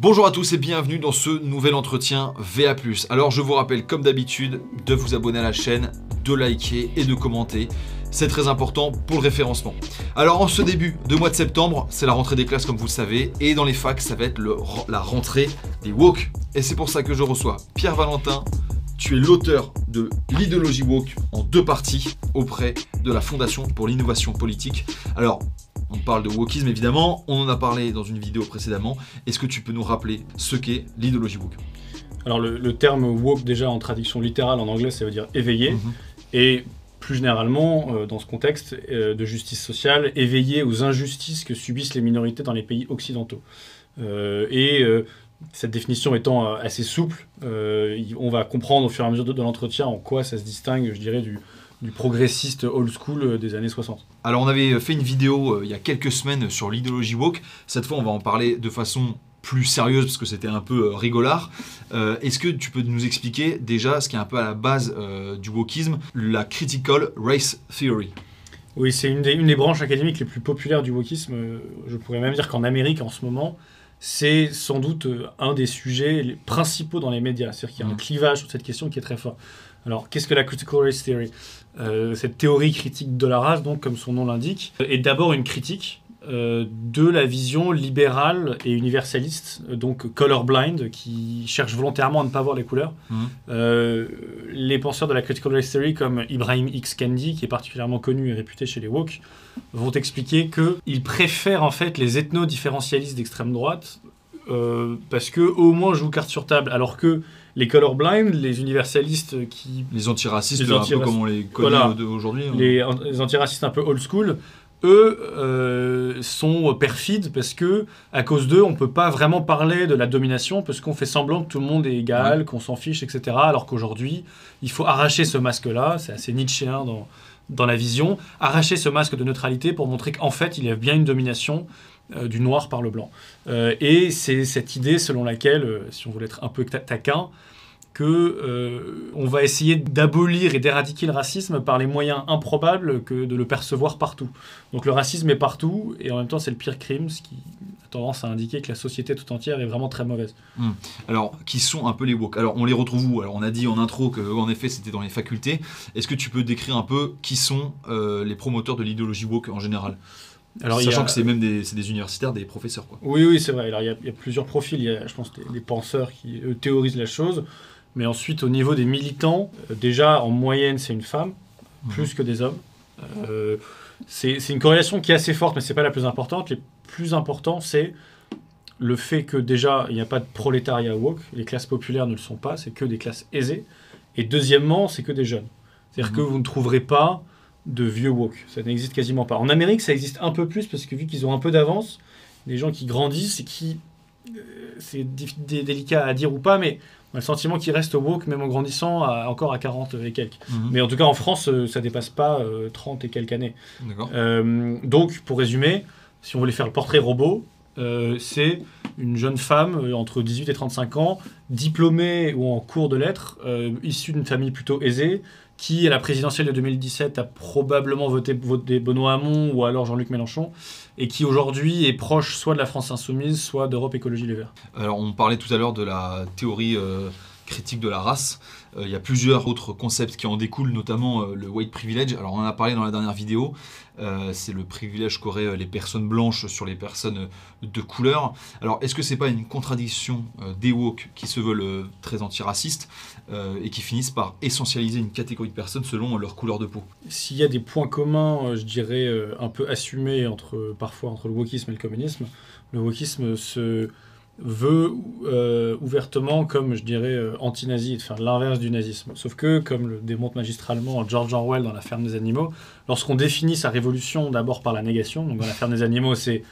Bonjour à tous et bienvenue dans ce nouvel entretien VA+. Alors je vous rappelle comme d'habitude de vous abonner à la chaîne, de liker et de commenter. C'est très important pour le référencement. Alors en ce début de mois de septembre, c'est la rentrée des classes comme vous le savez, et dans les facs, ça va être la rentrée des woke. Et c'est pour ça que je reçois Pierre Valentin. Tu es l'auteur de l'idéologie woke en deux parties auprès de la Fondation pour l'innovation politique. Alors, on parle de wokisme évidemment, on en a parlé dans une vidéo précédemment. Est-ce que tu peux nous rappeler ce qu'est l'idéologie woke? Alors le, le terme woke déjà en traduction littérale en anglais ça veut dire éveillé Mhm. et plus généralement euh, dans ce contexte euh, de justice sociale éveillé aux injustices que subissent les minorités dans les pays occidentaux. Euh, et cette définition étant assez souple, on va comprendre au fur et à mesure de, de l'entretien en quoi ça se distingue, je dirais, du, du progressiste old school euh, des années 60. Alors on avait fait une vidéo euh, il y a quelques semaines sur l'idéologie woke. Cette fois on va en parler de façon plus sérieuse parce que c'était un peu euh, rigolard. Euh, Est-ce que tu peux nous expliquer déjà ce qui est un peu à la base euh, du wokisme, la critical race theory? Oui, c'est une des, une des branches académiques les plus populaires du wokisme. Je pourrais même dire qu'en Amérique, en ce moment, c'est sans doute un des sujets principaux dans les médias. C'est-à-dire qu'il y a un Mhm. clivage sur cette question qui est très fort. Alors, qu'est-ce que la critical race theory? Euh, Cette théorie critique de la race, donc, comme son nom l'indique, est d'abord une critique euh, de la vision libérale et universaliste, donc colorblind, qui cherche volontairement à ne pas voir les couleurs. Mhm. Euh, les penseurs de la critical race theory, comme Ibrahim X. Kendi, qui est particulièrement connu et réputé chez les woke, vont expliquer qu'ils préfèrent en fait les ethno-différentialistes d'extrême droite euh, parce que au moins jouent carte sur table, alors que les colorblind, les universalistes qui Les antiracistes, Les un peu comme on les connaît Voilà. aujourd'hui. hein. les, les antiracistes un peu old school, eux euh, sont perfides parce que à cause d'eux, on peut pas vraiment parler de la domination parce qu'on fait semblant que tout le monde est égal, qu'on s'en fiche, etc. Alors qu'aujourd'hui, il faut arracher ce masque-là. C'est assez nietzschéen dans dans la vision, arracher ce masque de neutralité pour montrer qu'en fait, il y a bien une domination du noir par le blanc. Euh, et c'est cette idée selon laquelle, euh, si on voulait être un peu ta- taquin, que euh, on va essayer d'abolir et d'éradiquer le racisme par les moyens improbables que de le percevoir partout. Donc le racisme est partout et en même temps c'est le pire crime, ce qui a tendance à indiquer que la société tout entière est vraiment très mauvaise. Alors, qui sont un peu les woke? Alors, on les retrouve où? Alors, on a dit en intro que, en effet, c'était dans les facultés. Est-ce que tu peux décrire un peu qui sont euh, les promoteurs de l'idéologie woke en général? Alors, Sachant a- que c'est même des, universitaires, des professeurs, quoi. Oui, oui, c'est vrai. Alors, il y, a, il y a plusieurs profils. Il y a, je pense, des, des penseurs qui eux, théorisent la chose. Mais ensuite, au niveau des militants, euh, déjà, en moyenne, c'est une femme, plus que des hommes. Euh, c'est c'est une corrélation qui est assez forte, mais c'est pas la plus importante. Les plus importants, c'est le fait que déjà, il n'y a pas de prolétariat woke. Les classes populaires ne le sont pas. C'est que des classes aisées. Et deuxièmement, c'est que des jeunes. C'est-à-dire Mhm. que vous ne trouverez pas de vieux woke. Ça n'existe quasiment pas. En Amérique, ça existe un peu plus parce que vu qu'ils ont un peu d'avance, des gens qui grandissent et qui. euh, c'est délicat à dire ou pas, mais on a le sentiment qu'ils restent woke même en grandissant à- encore à 40 et quelques. Mhm. Mais en tout cas, en France, euh, ça dépasse pas euh, 30 et quelques années. Euh, donc, pour résumer, si on voulait faire le portrait robot, c'est une jeune femme euh, entre 18 et 35 ans, diplômée ou en cours de lettres, euh, issue d'une famille plutôt aisée, qui, à la présidentielle de 2017, a probablement voté, Benoît Hamon ou alors Jean-Luc Mélenchon, et qui aujourd'hui est proche soit de la France Insoumise, soit d'Europe Écologie Les Verts. Alors, on parlait tout à l'heure de la théorie euh, critique de la race. Euh, il y a plusieurs autres concepts qui en découlent, notamment euh, le white privilege. Alors, on en a parlé dans la dernière vidéo. Euh, c'est le privilège qu'auraient les personnes blanches sur les personnes de couleur. Alors, est-ce que c'est pas une contradiction des woke qui se veulent très antiracistes et qui finissent par essentialiser une catégorie de personnes selon leur couleur de peau? S'il y a des points communs, je dirais, un peu assumés entre, parfois entre le wokisme et le communisme, le wokisme se veut euh, ouvertement comme, je dirais, euh, anti-nazi, de faire l'inverse du nazisme. Sauf que, comme le démontre magistralement George Orwell dans La ferme des animaux, lorsqu'on définit sa révolution d'abord par la négation, donc dans La ferme des animaux, c'est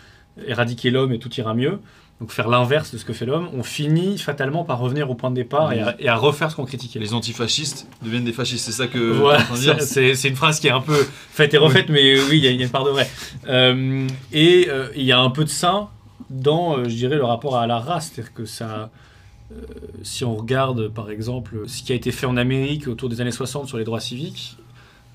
éradiquer l'homme et tout ira mieux, donc faire l'inverse de ce que fait l'homme, on finit fatalement par revenir au point de départ et à, et à refaire ce qu'on critiquait. Les antifascistes deviennent des fascistes, c'est ça que Voilà, c'est- une phrase qui est un peu faite et refaite, mais oui, il y, a- il y a une part de vrai. Euh, et il y a un peu de ça dans, euh, je dirais, le rapport à la race. C'est-à-dire que ça, euh, si on regarde, par exemple, ce qui a été fait en Amérique autour des années 60 sur les droits civiques,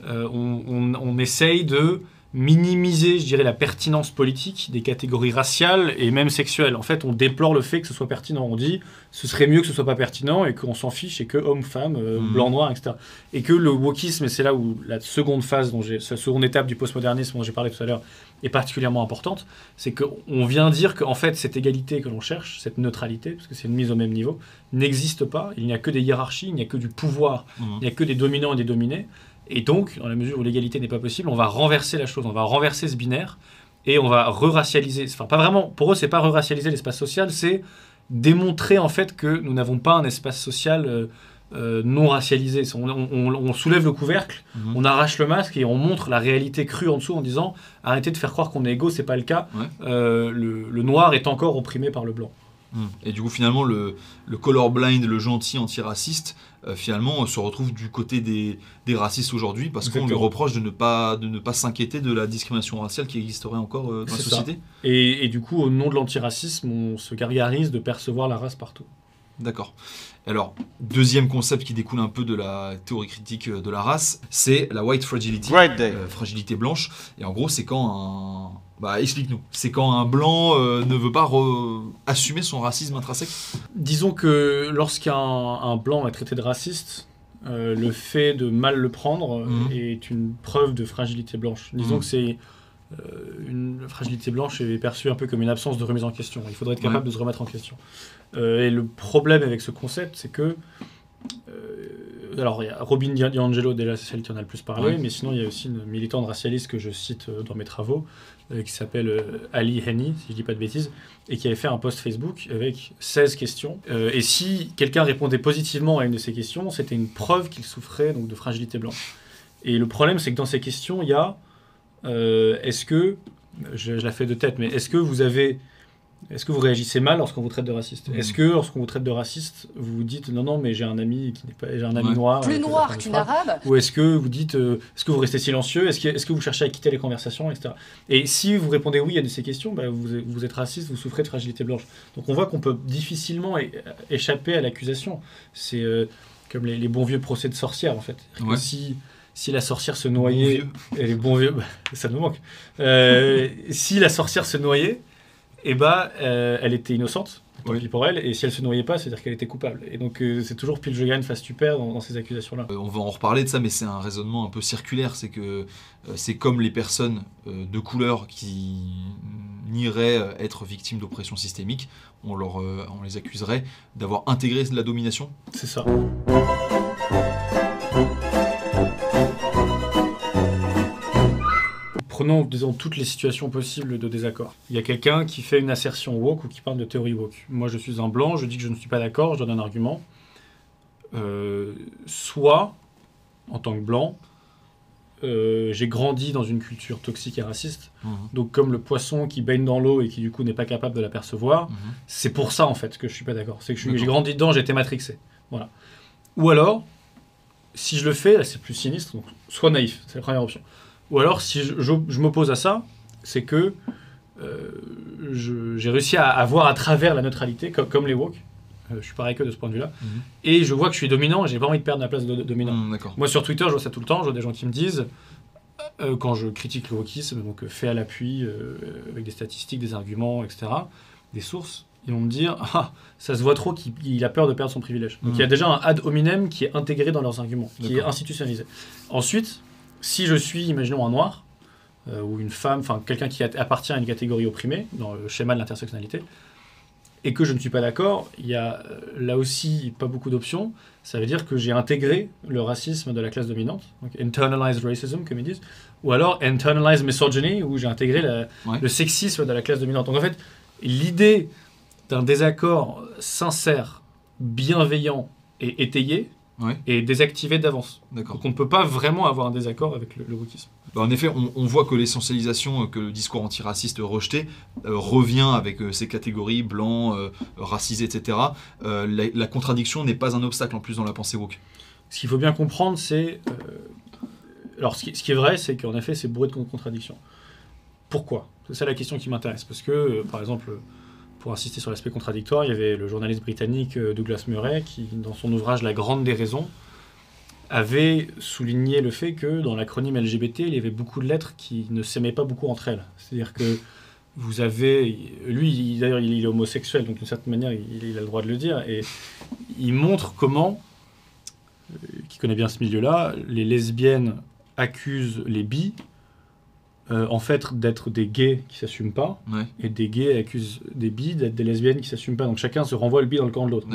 euh, on, on- on essaye de minimiser, je dirais, la pertinence politique des catégories raciales et même sexuelles. En fait, on déplore le fait que ce soit pertinent. On dit ce serait mieux que ce soit pas pertinent et qu'on s'en fiche et que homme, femme, euh, Mhm. blanc, noir, etc. Et que le wokisme, et c'est là où la seconde phase, dont j'ai, cette seconde étape du postmodernisme dont j'ai parlé tout à l'heure, est particulièrement importante, c'est qu'on vient dire qu'en fait, cette égalité que l'on cherche, cette neutralité, parce que c'est une mise au même niveau, n'existe pas. Il n'y a que des hiérarchies, il n'y a que du pouvoir Mhm. il n'y a que des dominants et des dominés. Et donc, dans la mesure où l'égalité n'est pas possible, on va renverser la chose, on va renverser ce binaire et on va re-racialiser. Enfin, pas vraiment. Pour eux, c'est pas re-racialiser l'espace social, c'est démontrer en fait que nous n'avons pas un espace social euh, euh, non racialisé. On, on- on soulève le couvercle, Mhm. on arrache le masque et on montre la réalité crue en dessous en disant arrêtez de faire croire qu'on est égaux, c'est pas le cas. Ouais. Euh, le, le noir est encore opprimé par le blanc. Mhm. Et du coup, finalement, le, le colorblind, le gentil antiraciste, euh, finalement, euh, se retrouve du côté des, des racistes aujourd'hui parce qu'on lui reproche de ne pas, de ne pas s'inquiéter de la discrimination raciale qui existerait encore euh, dans la société. Et, et du coup, au nom de l'antiracisme, on se gargarise de percevoir la race partout. D'accord. Alors, deuxième concept qui découle un peu de la théorie critique euh, de la race, c'est la white fragility, day. euh, fragilité blanche. Et en gros, c'est quand un... Bah, explique-nous. C'est quand un blanc euh, ne veut pas re- assumer son racisme intrinsèque Disons que lorsqu'un un blanc est traité de raciste, euh, le fait de mal le prendre euh, Mhm. est une preuve de fragilité blanche. Disons Mhm. que c'est une fragilité blanche est perçue un peu comme une absence de remise en question. Il faudrait être capable de se remettre en question. Euh, et le problème avec ce concept, c'est que euh, alors, il y a Robin Di- DiAngelo, déjà, c'est celle qui en a le plus parlé, Ouais. mais sinon, il y a aussi une militante racialiste que je cite euh, dans mes travaux, euh, qui s'appelle euh, Ali Henny, si je dis pas de bêtises, et qui avait fait un post Facebook avec 16 questions. Euh, et si quelqu'un répondait positivement à une de ces questions, c'était une preuve qu'il souffrait donc, de fragilité blanche. Et le problème, c'est que dans ces questions, il y a euh, est-ce que, je, je la fais de tête, mais est-ce que vous avez. Est-ce que vous réagissez mal lorsqu'on vous traite de raciste? Est-ce que lorsqu'on vous traite de raciste, vous vous dites non non mais j'ai un ami qui n'est pas j'ai un ami Ouais. noir Plus euh, noir qu'une arabe Ou est-ce que vous dites, euh, est-ce que vous restez silencieux? Est-ce que, est-ce que vous cherchez à quitter les conversations, etc. Et si vous répondez oui à ces questions, bah, vous, vous êtes raciste, vous souffrez de fragilité blanche. Donc on voit qu'on peut difficilement é- échapper à l'accusation. C'est euh, comme les, les bons vieux procès de sorcière, en fait. Ouais. Si, si la sorcière se noyait, et les bons vieux, bah, ça nous manque. Euh, si la sorcière se noyait, eh bah, euh, elle était innocente, tant Oui. pis pour elle, et si elle se noyait pas, c'est-à-dire qu'elle était coupable. Et donc euh, c'est toujours pile je gagne, face tu perds dans, dans ces accusations-là. On va en reparler de ça, mais c'est un raisonnement un peu circulaire. C'est que c'est comme les personnes de couleur qui nieraient euh, être victimes d'oppression systémique, on, leur, euh, on les accuserait d'avoir intégré de la domination. C'est ça. Prenons, disons, toutes les situations possibles de désaccord. Il y a quelqu'un qui fait une assertion woke ou qui parle de théorie woke. Moi, je suis un blanc, je dis que je ne suis pas d'accord, je donne un argument. Euh, soit, en tant que blanc, euh, j'ai grandi dans une culture toxique et raciste. Donc, comme le poisson qui baigne dans l'eau et qui, du coup, n'est pas capable de l'apercevoir, Mhm. c'est pour ça en fait que je suis pas d'accord. C'est que j'ai grandi dedans, j'ai été matrixé. Voilà. Ou alors, si je le fais, là c'est plus sinistre, donc soit naïf, c'est la première option. Ou alors, si je, je- je m'oppose à ça, c'est que euh, j'ai réussi à, à voir à travers la neutralité, comme, comme les woke. Euh, je suis pareil que de ce point de vue-là. Mhm. Et je vois que je suis dominant et j'ai pas envie de perdre ma place de, de dominant. Mhm, D'accord. Moi sur Twitter, je vois ça tout le temps, je vois des gens qui me disent, euh, quand je critique le wokisme, donc fait à l'appui, avec des statistiques, des arguments, etc., des sources, ils vont me dire, ah, ça se voit trop qu'il il a peur de perdre son privilège. Donc Mhm. il y a déjà un ad hominem qui est intégré dans leurs arguments, qui est institutionnalisé. Ensuite, si je suis, imaginons, un noir, euh, ou une femme, enfin quelqu'un qui appartient à une catégorie opprimée, dans le schéma de l'intersectionnalité, et que je ne suis pas d'accord, il y a euh, là aussi pas beaucoup d'options. Ça veut dire que j'ai intégré le racisme de la classe dominante, donc internalized racism, comme ils disent, ou alors internalized misogyny, où j'ai intégré la- Ouais. le sexisme de la classe dominante. Donc en fait, l'idée d'un désaccord sincère, bienveillant et étayé Ouais. est désactivée d'avance. Donc on ne peut pas vraiment avoir un désaccord avec le, le wokisme. Bah, en effet, on, on voit que l'essentialisation euh, que le discours antiraciste rejeté euh, revient avec euh, ces catégories blancs, euh, racisés, etc. Euh, la, la contradiction n'est pas un obstacle en plus dans la pensée woke. Ce qu'il faut bien comprendre, c'est. euh, alors, ce qui, ce qui est vrai, c'est qu'en effet, c'est bourré de con- contradictions. Pourquoi? C'est ça la question qui m'intéresse. Parce que, euh, par exemple, pour insister sur l'aspect contradictoire, il y avait le journaliste britannique euh, Douglas Murray qui, dans son ouvrage La Grande des raisons, avait souligné le fait que dans l'acronyme LGBT, il y avait beaucoup de lettres qui ne s'aimaient pas beaucoup entre elles. C'est-à-dire que vous avez, lui, d'ailleurs, il est homosexuel, donc d'une certaine manière, il, a le droit de le dire, et il montre comment, euh, qui connaît bien ce milieu-là, les lesbiennes accusent les bis euh, en fait d'être des gays qui s'assument pas et des gays accusent des bi d'être des lesbiennes qui s'assument pas. Donc chacun se renvoie le bi dans le camp de l'autre.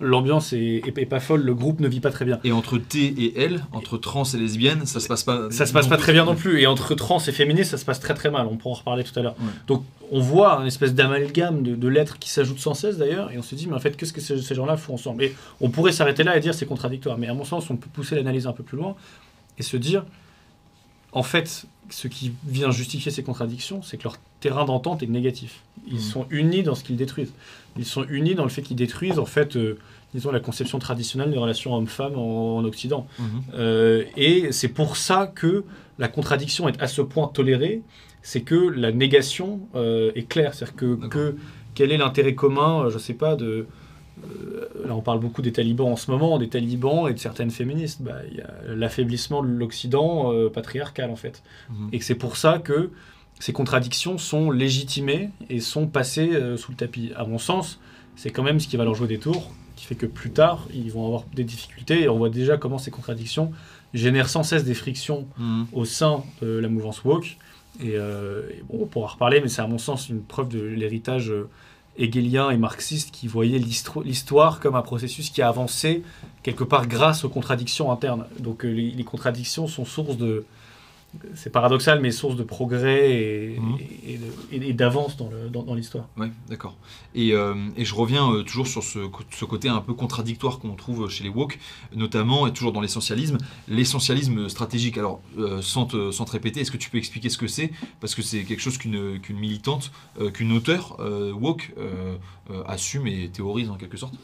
L'ambiance est, pas folle le groupe ne vit pas très bien. Et entre T et L entre trans et lesbiennes ça se passe pas ça se passe pas très bien non plus. Et entre trans et féministes ça se passe très très mal. On pourra en reparler tout à l'heure. Donc on voit une espèce d'amalgame de, lettres qui s'ajoutent sans cesse d'ailleurs. Et on se dit mais en fait qu'est-ce que ces, gens-là font ensemble? Et on pourrait s'arrêter là et dire c'est contradictoire. Mais à mon sens on peut pousser l'analyse un peu plus loin et se dire en fait, ce qui vient justifier ces contradictions, c'est que leur terrain d'entente est négatif. Ils mmh. sont unis dans ce qu'ils détruisent. Ils sont unis dans le fait qu'ils détruisent, en fait, euh, disons, la conception traditionnelle des relations homme-femme en, Occident. Mmh. Euh, et c'est pour ça que la contradiction est à ce point tolérée, c'est que la négation euh, est claire. C'est-à-dire que, que, quel est l'intérêt commun, je ne sais pas, de là on parle beaucoup des talibans en ce moment, des talibans et de certaines féministes. Bah, il y a l'affaiblissement de l'Occident euh, patriarcal en fait. Mhm. Et que c'est pour ça que ces contradictions sont légitimées et sont passées euh, sous le tapis. À mon sens, c'est quand même ce qui va leur jouer des tours, qui fait que plus tard, ils vont avoir des difficultés. Et on voit déjà comment ces contradictions génèrent sans cesse des frictions mhm. au sein de la mouvance woke. Et, bon, on pourra reparler, mais c'est à mon sens une preuve de l'héritage hegelien et marxiste qui voyaient l'histoire comme un processus qui a avancé quelque part grâce aux contradictions internes. Donc euh, les contradictions sont source de, c'est paradoxal, mais source de progrès et, mhm. d'avance dans l'histoire. oui, d'accord. Et, euh, je reviens euh, toujours sur ce, côté un peu contradictoire qu'on trouve chez les woke, notamment, et toujours dans l'essentialisme, l'essentialisme stratégique. Alors, euh, sans, te, sans, répéter, est-ce que tu peux expliquer ce que c'est? Parce que c'est quelque chose qu'une militante, qu'une auteure woke assume et théorise en quelque sorte?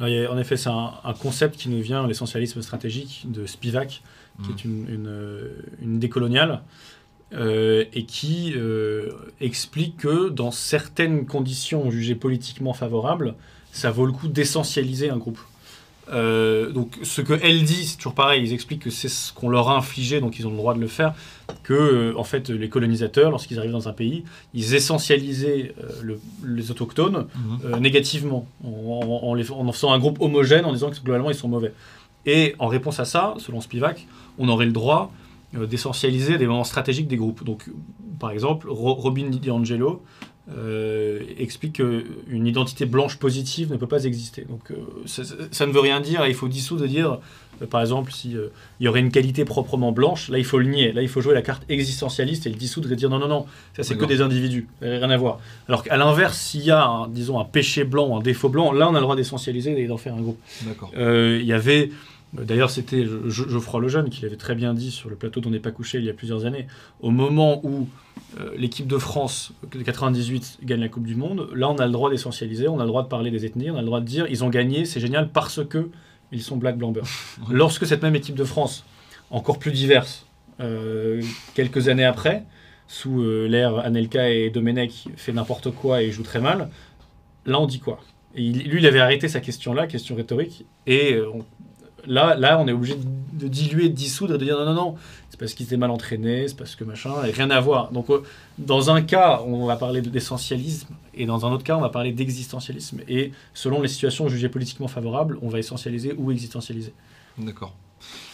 en effet, c'est un, un, concept qui nous vient, l'essentialisme stratégique de Spivak, qui est une, une, décoloniale, euh, et qui euh, explique que dans certaines conditions jugées politiquement favorables, ça vaut le coup d'essentialiser un groupe. Euh, donc ce que elle dit, c'est toujours pareil, ils expliquent que c'est ce qu'on leur a infligé, donc ils ont le droit de le faire, que en fait les colonisateurs, lorsqu'ils arrivent dans un pays, ils essentialisaient les autochtones mhm. négativement, en, en, les, en, faisant un groupe homogène, en disant que globalement ils sont mauvais. Et en réponse à ça, selon Spivak, on aurait le droit euh, d'essentialiser des moments stratégiques des groupes. Donc, par exemple, Robin DiAngelo euh, explique qu'une identité blanche positive ne peut pas exister. Donc, euh, ça, ne veut rien dire. Il faut dissoudre dire, par exemple, s'il y aurait une qualité proprement blanche, là, il faut le nier. Là, il faut jouer la carte existentialiste et le dissoudre et dire non, non, non, ça, c'est que des individus. Rien à voir. Alors qu'à l'inverse, s'il y a, un, disons, un péché blanc, un défaut blanc, là, on a le droit d'essentialiser et d'en faire un groupe. Il y avait D'ailleurs, c'était Geoffroy Lejeune qui l'avait très bien dit sur le plateau d'On n'est pas couché il y a plusieurs années. Au moment où euh, l'équipe de France de 98 gagne la Coupe du Monde, là, on a le droit d'essentialiser, on a le droit de parler des ethnies, on a le droit de dire ils ont gagné, c'est génial parce que ils sont black, blanc, beurre. Lorsque cette même équipe de France, encore plus diverse, euh, quelques années après, sous euh, l'ère Anelka et Domenech, fait n'importe quoi et joue très mal, là, on dit quoi? Et lui, il avait arrêté sa question-là, question rhétorique, et on, Là, là, on est obligé de, diluer, de dissoudre et de dire non, non, non, c'est parce qu'il était mal entraîné, c'est parce que machin, et rien à voir. Donc, euh, dans un cas, on va parler d'essentialisme, et dans un autre cas, on va parler d'existentialisme. Et selon les situations jugées politiquement favorables, on va essentialiser ou existentialiser. D'accord.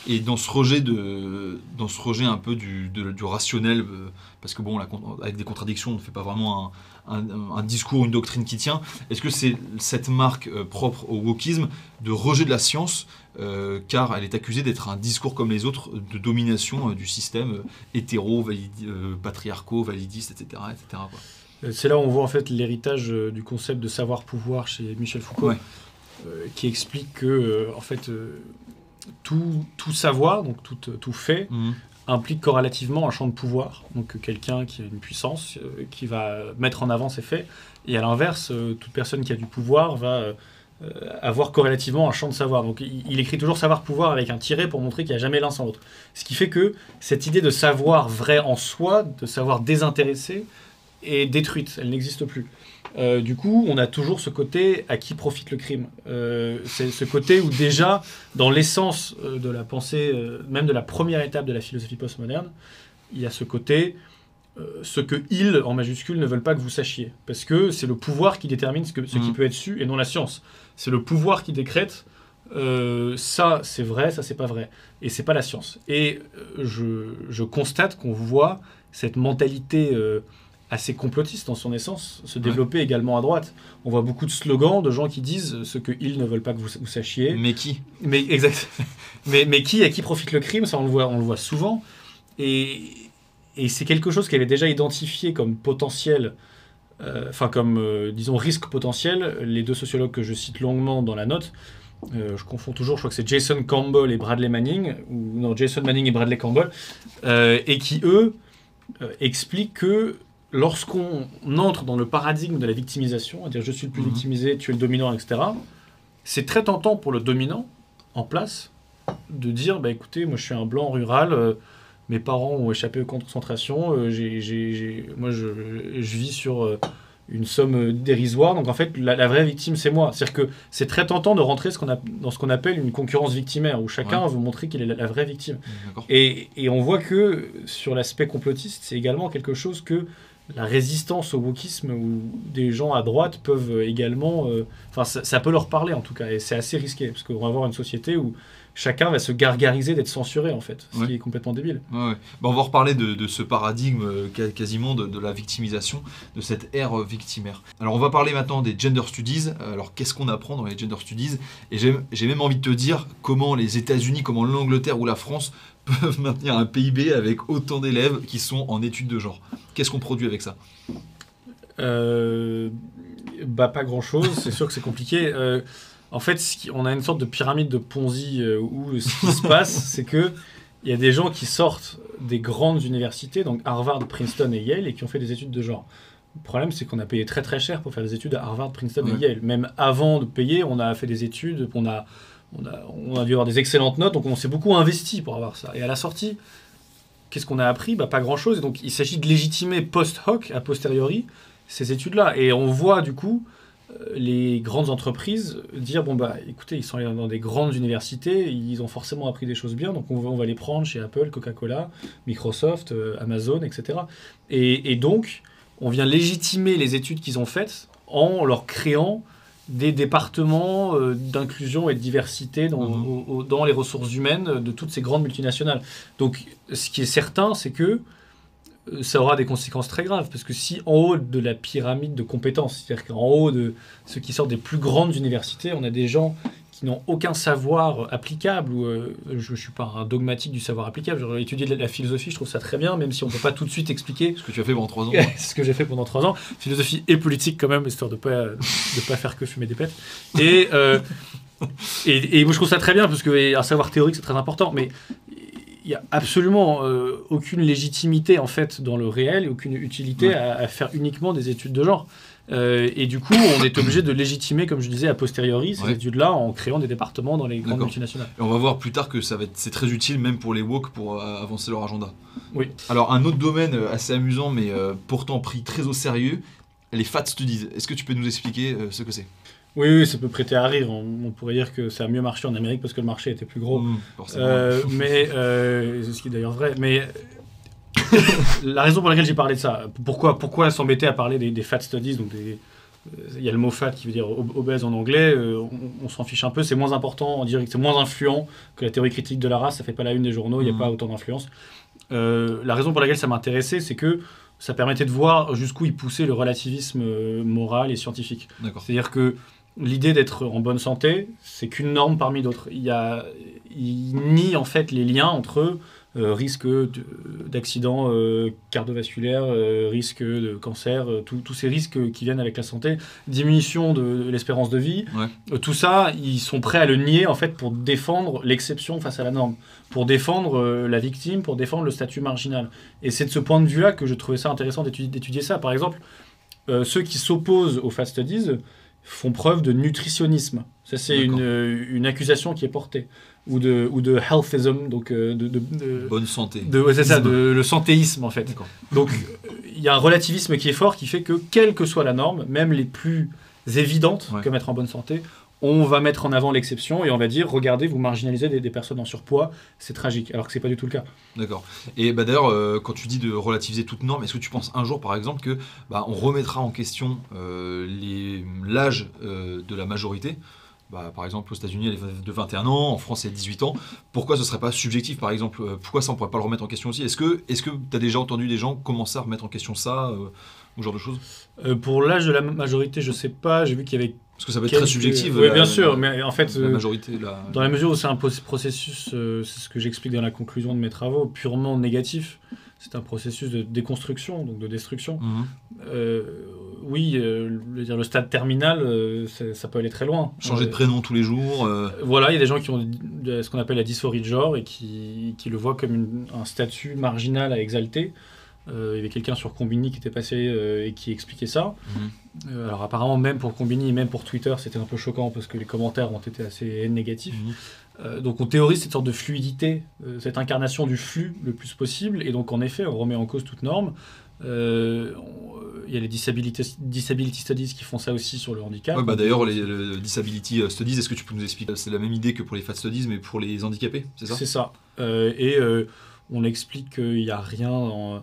Et dans ce rejet de, dans ce rejet un peu du, du rationnel, euh, parce que bon, avec des contradictions, on ne fait pas vraiment un, un, discours, une doctrine qui tient. Est-ce que c'est cette marque euh, propre au wokisme de rejet de la science euh, car elle est accusée d'être un discours comme les autres de domination euh, du système euh, hétéro, patriarco, validiste, etc. etc. C'est là où on voit en fait l'héritage du concept de savoir-pouvoir chez Michel Foucault, qui explique que en fait tout, tout, savoir, donc tout, tout fait, mhm. implique corrélativement un champ de pouvoir. Donc quelqu'un qui a une puissance, qui va mettre en avant ses faits, et à l'inverse, toute personne qui a du pouvoir va avoir corrélativement un champ de savoir. Donc il, écrit toujours savoir-pouvoir avec un tiret pour montrer qu'il n'y a jamais l'un sans l'autre. Ce qui fait que cette idée de savoir vrai en soi, de savoir désintéressé, est détruite, elle n'existe plus. Euh, du coup, on a toujours ce côté à qui profite le crime. Euh, c'est ce côté où déjà, dans l'essence euh, de la pensée, euh, même de la première étape de la philosophie postmoderne, il y a ce côté, euh, ce que ils, en majuscule, ne veulent pas que vous sachiez. Parce que c'est le pouvoir qui détermine ce, que, ce qui Mhm. peut être su et non la science. C'est le pouvoir qui décrète euh, ça c'est vrai, ça c'est pas vrai. Et c'est pas la science. Et euh, je, je constate qu'on voit cette mentalité euh, assez complotiste dans son essence se développer également à droite. On voit beaucoup de slogans de gens qui disent ce que ils ne veulent pas que vous, vous sachiez. Mais qui? Mais exact. mais, mais qui à qui profite le crime Ça on le voit, on le voit souvent. Et, et c'est quelque chose qu'elle est déjà identifié comme potentiel, euh, enfin comme euh, disons risque potentiel. Les deux sociologues que je cite longuement dans la note, euh, je confonds toujours, je crois que c'est Jason Campbell et Bradley Manning, ou non Jason Manning et Bradley Campbell, et qui eux expliquent que lorsqu'on entre dans le paradigme de la victimisation, à dire je suis le plus Mhm. victimisé, tu es le dominant, etc. C'est très tentant pour le dominant en place de dire bah écoutez moi je suis un blanc rural mes parents ont échappé aux camps de concentration euh, j'ai, j'ai- j'ai- moi je, je vis sur euh, une somme dérisoire donc en fait la, la vraie victime c'est moi c'est à dire que c'est très tentant de rentrer ce qu'on a, dans ce qu'on appelle une concurrence victimaire où chacun veut montrer qu'il est la, la vraie victime D'accord. et, et on voit que sur l'aspect complotiste, c'est également quelque chose que la résistance au wokisme ou des gens à droite peuvent également. euh, Enfin, ça, ça peut leur parler en tout cas, et c'est assez risqué parce qu'on va avoir une société où chacun va se gargariser d'être censuré en fait, ce Ouais. qui est complètement débile. Ouais, ouais. Bah, on va reparler de, de ce paradigme euh, quasiment de, de la victimisation, de cette ère euh, victimaire. Alors on va parler maintenant des gender studies. Euh, Alors qu'est-ce qu'on apprend dans les gender studies? Et j'ai j'ai même envie de te dire comment les États-Unis, comment l'Angleterre ou la France peuvent maintenir un PIB avec autant d'élèves qui sont en études de genre. Qu'est-ce qu'on produit avec ça? Euh, bah pas grand chose, c'est sûr que c'est compliqué. Euh, en fait, ce qui- on a une sorte de pyramide de Ponzi euh, où ce qui se passe, c'est que il y a des gens qui sortent des grandes universités, donc Harvard, Princeton et Yale, et qui ont fait des études de genre. Le problème, c'est qu'on a payé très très cher pour faire des études à Harvard, Princeton Ouais. et Yale. Même avant de payer, on a fait des études, on a, on a, on a dû avoir des excellentes notes, donc on s'est beaucoup investi pour avoir ça. Et à la sortie, qu'est-ce qu'on a appris? Bah, Pas grand-chose. Et Donc il s'agit de légitimer post-hoc, a posteriori, ces études-là. Et on voit du coup les grandes entreprises dire bon bah écoutez ils sont allés dans des grandes universités ils ont forcément appris des choses bien donc on va, on va les prendre chez Apple Coca-Cola Microsoft euh, Amazon etc et, et donc on vient légitimer les études qu'ils ont faites en leur créant des départements euh, d'inclusion et de diversité dans, Mhm. au- au- dans les ressources humaines de toutes ces grandes multinationales donc ce qui est certain c'est que ça aura des conséquences très graves. Parce que si en haut de la pyramide de compétences, c'est-à-dire qu'en haut de ceux qui sortent des plus grandes universités, on a des gens qui n'ont aucun savoir applicable, ou euh, je ne suis pas un dogmatique du savoir applicable, j'aurais étudié de la philosophie, je trouve ça très bien, même si on ne peut pas tout de suite expliquer Ce que tu as fait pendant trois ans. ce que j'ai fait pendant trois ans, philosophie et politique quand même, histoire de pas de pas faire que fumer des pètes. Et, euh, et, et moi je trouve ça très bien parce que un savoir théorique c'est très important, mais il y a absolument euh, aucune légitimité en fait dans le réel aucune utilité Ouais. à, à faire uniquement des études de genre. Euh, et du coup, on est obligé de légitimer, comme je disais, a posteriori ces Ouais. études-là en créant des départements dans les grandes multinationales. Et on va voir plus tard que ça va être, c'est très utile même pour les woke pour euh, avancer leur agenda. Oui. Alors un autre domaine assez amusant mais pourtant pris très au sérieux, les fat studies. Est-ce que tu peux nous expliquer ce que c'est? Oui, oui, ça peut prêter à rire. On, on pourrait dire que ça a mieux marché en Amérique parce que le marché était plus gros. Mmh. Euh, mais euh, c'est ce qui est d'ailleurs vrai. Mais la raison pour laquelle j'ai parlé de ça, pourquoi, pourquoi s'embêter à parler des, des fat studies, donc des, euh, il y a le mot fat qui veut dire ob- obèse en anglais, euh, on, on s'en fiche un peu, c'est moins important, on dirait que c'est moins influent que la théorie critique de la race, ça fait pas la une des journaux, il n'y a Mhm. pas autant d'influence. Euh, la raison pour laquelle ça m'intéressait, c'est que ça permettait de voir jusqu'où il poussait le relativisme euh, moral et scientifique. D'accord. C'est-à-dire que l'idée d'être en bonne santé, c'est qu'une norme parmi d'autres. Il, y a, il nie en fait les liens entre euh, risque de- d'accident euh, cardiovasculaire, euh, risque de cancer, euh, tous ces risques qui viennent avec la santé, diminution de, de l'espérance de vie. Ouais. Tout ça, ils sont prêts à le nier en fait pour défendre l'exception face à la norme, pour défendre la victime, pour défendre le statut marginal. Et c'est de ce point de vue-là que je trouvais ça intéressant d'étudier ça. Par exemple, ceux qui s'opposent aux fast studies font preuve de nutritionnisme. Ça, c'est une, euh, une accusation qui est portée. Ou de, ou de healthism, donc euh, de, de, de- Bonne santé. c'est ça, de, le santéisme en fait. Donc il y a un relativisme qui est fort qui fait que, quelle que soit la norme, même les plus évidentes, Ouais. comme être en bonne santé, on va mettre en avant l'exception et on va dire regardez, vous marginalisez des, des personnes en surpoids, c'est tragique, alors que c'est pas du tout le cas. D'accord. Et bah d'ailleurs, euh, quand tu dis de relativiser toute norme, est-ce que tu penses un jour, par exemple, que bah, on remettra en question euh, l'âge euh, de la majorité? Bah, Par exemple, aux États-Unis, elle est de 21 ans, en France, c'est 18 ans. Pourquoi ce serait pas subjectif, par exemple? Pourquoi ça, on pourrait pas le remettre en question aussi? Est-ce que tu as déjà entendu des gens commencer à remettre en question ça ou ce genre de choses? Pour l'âge de la majorité, je sais pas, j'ai vu qu'il y avait. Parce que ça peut être très subjectif. Oui, bien sûr, mais en fait. La euh, majorité, la... Dans la mesure où c'est un processus, euh, c'est ce que j'explique dans la conclusion de mes travaux, purement négatif, c'est un processus de déconstruction, donc de destruction. Mhm. Euh, oui, euh, dire, le stade terminal, ça, peut aller très loin. Changer de prénom tous les jours. Voilà, il y a des gens qui ont ce qu'on appelle la dysphorie de genre et qui, qui le voient comme une- un statut marginal à exalter. Euh, il y avait quelqu'un sur Combini qui était passé euh, et qui expliquait ça. Mhm. Euh, alors apparemment, même pour Combini, même pour Twitter, c'était un peu choquant parce que les commentaires ont été assez négatifs. Mhm. Donc on théorise cette sorte de fluidité, cette incarnation du flux le plus possible, et donc en effet on remet en cause toute norme. Euh, Il y a les disability, disability studies qui font ça aussi sur le handicap. Ouais, bah d'ailleurs, les, le Disability Studies, est-ce que tu peux nous expliquer? C'est la même idée que pour les Fat Studies, mais pour les handicapés, c'est ça? C'est ça. Euh, et euh, on explique qu'il n'y a rien en,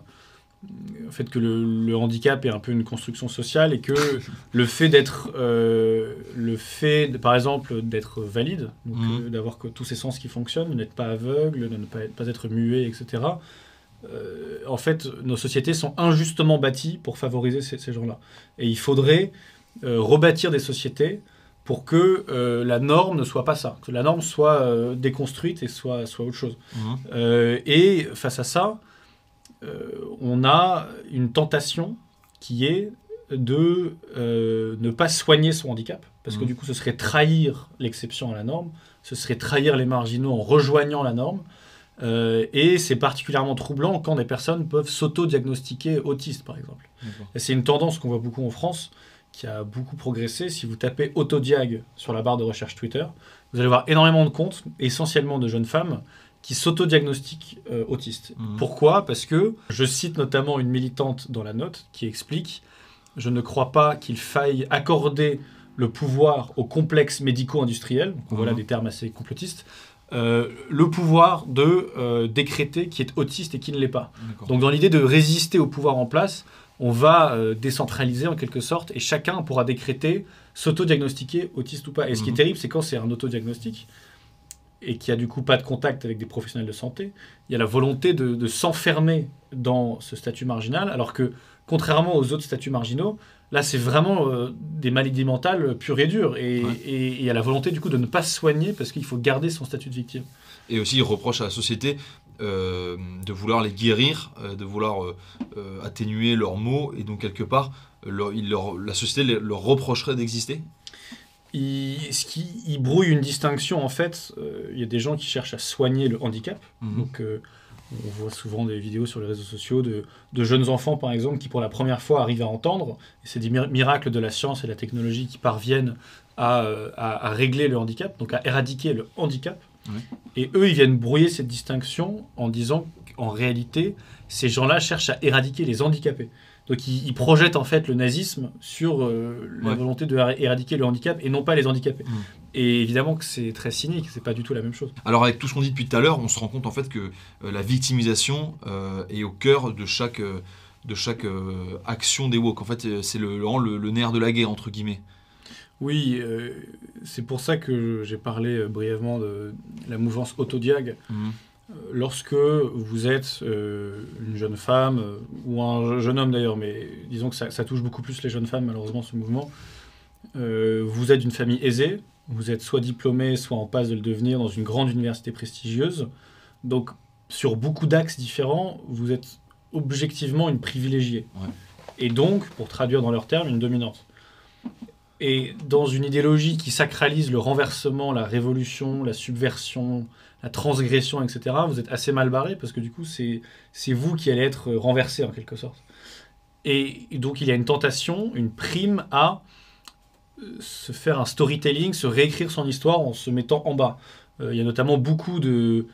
en fait que le, le handicap est un peu une construction sociale et que le fait d'être euh, le fait de- par exemple d'être valide Mhm. euh, d'avoir que tous ces sens qui fonctionnent n'être pas aveugle de ne pas, pas être muet etc euh, en fait nos sociétés sont injustement bâties pour favoriser ces, ces gens-là et il faudrait euh, rebâtir des sociétés pour que euh, la norme ne soit pas ça, que la norme soit euh, déconstruite et soit, soit autre chose. Mhm. Euh, et face à ça, on a une tentation qui est de euh, ne pas soigner son handicap, parce que Mhm. du coup ce serait trahir l'exception à la norme, ce serait trahir les marginaux en rejoignant la norme, Euh, et c'est particulièrement troublant quand des personnes peuvent s'auto-diagnostiquer autistes, par exemple. C'est une tendance qu'on voit beaucoup en France, qui a beaucoup progressé. Si vous tapez autodiag sur la barre de recherche Twitter, vous allez voir énormément de comptes, essentiellement de jeunes femmes, qui s'auto-diagnostiquent euh, autistes. Mhm. Pourquoi? Parce que je cite notamment une militante dans la note qui explique Je ne crois pas qu'il faille accorder le pouvoir aux complexes médico-industriels, donc voilà Mhm. des termes assez complotistes, euh, le pouvoir de euh, décréter qui est autiste et qui ne l'est pas. Donc dans l'idée de résister au pouvoir en place, on va euh, décentraliser en quelque sorte et chacun pourra décréter, s'auto-diagnostiquer autiste ou pas. Et ce qui est Mhm. terrible, c'est quand c'est un autodiagnostic et qui a du coup pas de contact avec des professionnels de santé, il y a la volonté de, de s'enfermer dans ce statut marginal, alors que contrairement aux autres statuts marginaux, là c'est vraiment euh, des maladies mentales pures et dures. Et, Ouais. et- et il y a la volonté du coup de ne pas se soigner parce qu'il faut garder son statut de victime. Et aussi, il reproche à la société euh, de vouloir les guérir, euh, de vouloir atténuer leurs maux, et donc quelque part, leur- il leur- la société leur reprocherait d'exister? Il, ce qui, il brouille une distinction en fait. euh, Il y a des gens qui cherchent à soigner le handicap. Mhm. Donc, euh, on voit souvent des vidéos sur les réseaux sociaux de, de jeunes enfants, par exemple, qui pour la première fois arrivent à entendre. Et c'est des mir- miracles de la science et de la technologie qui parviennent à, euh, à- à régler le handicap, donc à éradiquer le handicap. Ouais. Et eux, ils viennent brouiller cette distinction en disant qu'en réalité, ces gens-là cherchent à éradiquer les handicapés. Donc ils, ils projettent en fait le nazisme sur euh, la Ouais. volonté de éra- éradiquer le handicap et non pas les handicapés. Mhm. Et évidemment que c'est très cynique, c'est pas du tout la même chose. Alors avec tout ce qu'on dit depuis tout à l'heure, on se rend compte en fait que euh, la victimisation euh, est au cœur de chaque, de chaque action des woke. En fait, c'est le, le, le nerf de la guerre, entre guillemets. Oui, c'est pour ça que j'ai parlé brièvement de la mouvance autodiag. Mhm. Lorsque vous êtes euh, une jeune femme, euh, ou un jeune homme d'ailleurs, mais disons que ça, ça touche beaucoup plus les jeunes femmes malheureusement ce mouvement, euh, vous êtes d'une famille aisée, vous êtes soit diplômé, soit en passe de le devenir dans une grande université prestigieuse, donc sur beaucoup d'axes différents, vous êtes objectivement une privilégiée. Ouais. Et donc, pour traduire dans leurs termes, une dominante. Et dans une idéologie qui sacralise le renversement, la révolution, la subversion, la transgression, etc., vous êtes assez mal barré parce que du coup, c'est vous qui allez être renversé en quelque sorte. Et donc, il y a une tentation, une prime à euh, se faire un storytelling, se réécrire son histoire en se mettant en bas. Euh, il y a notamment beaucoup de,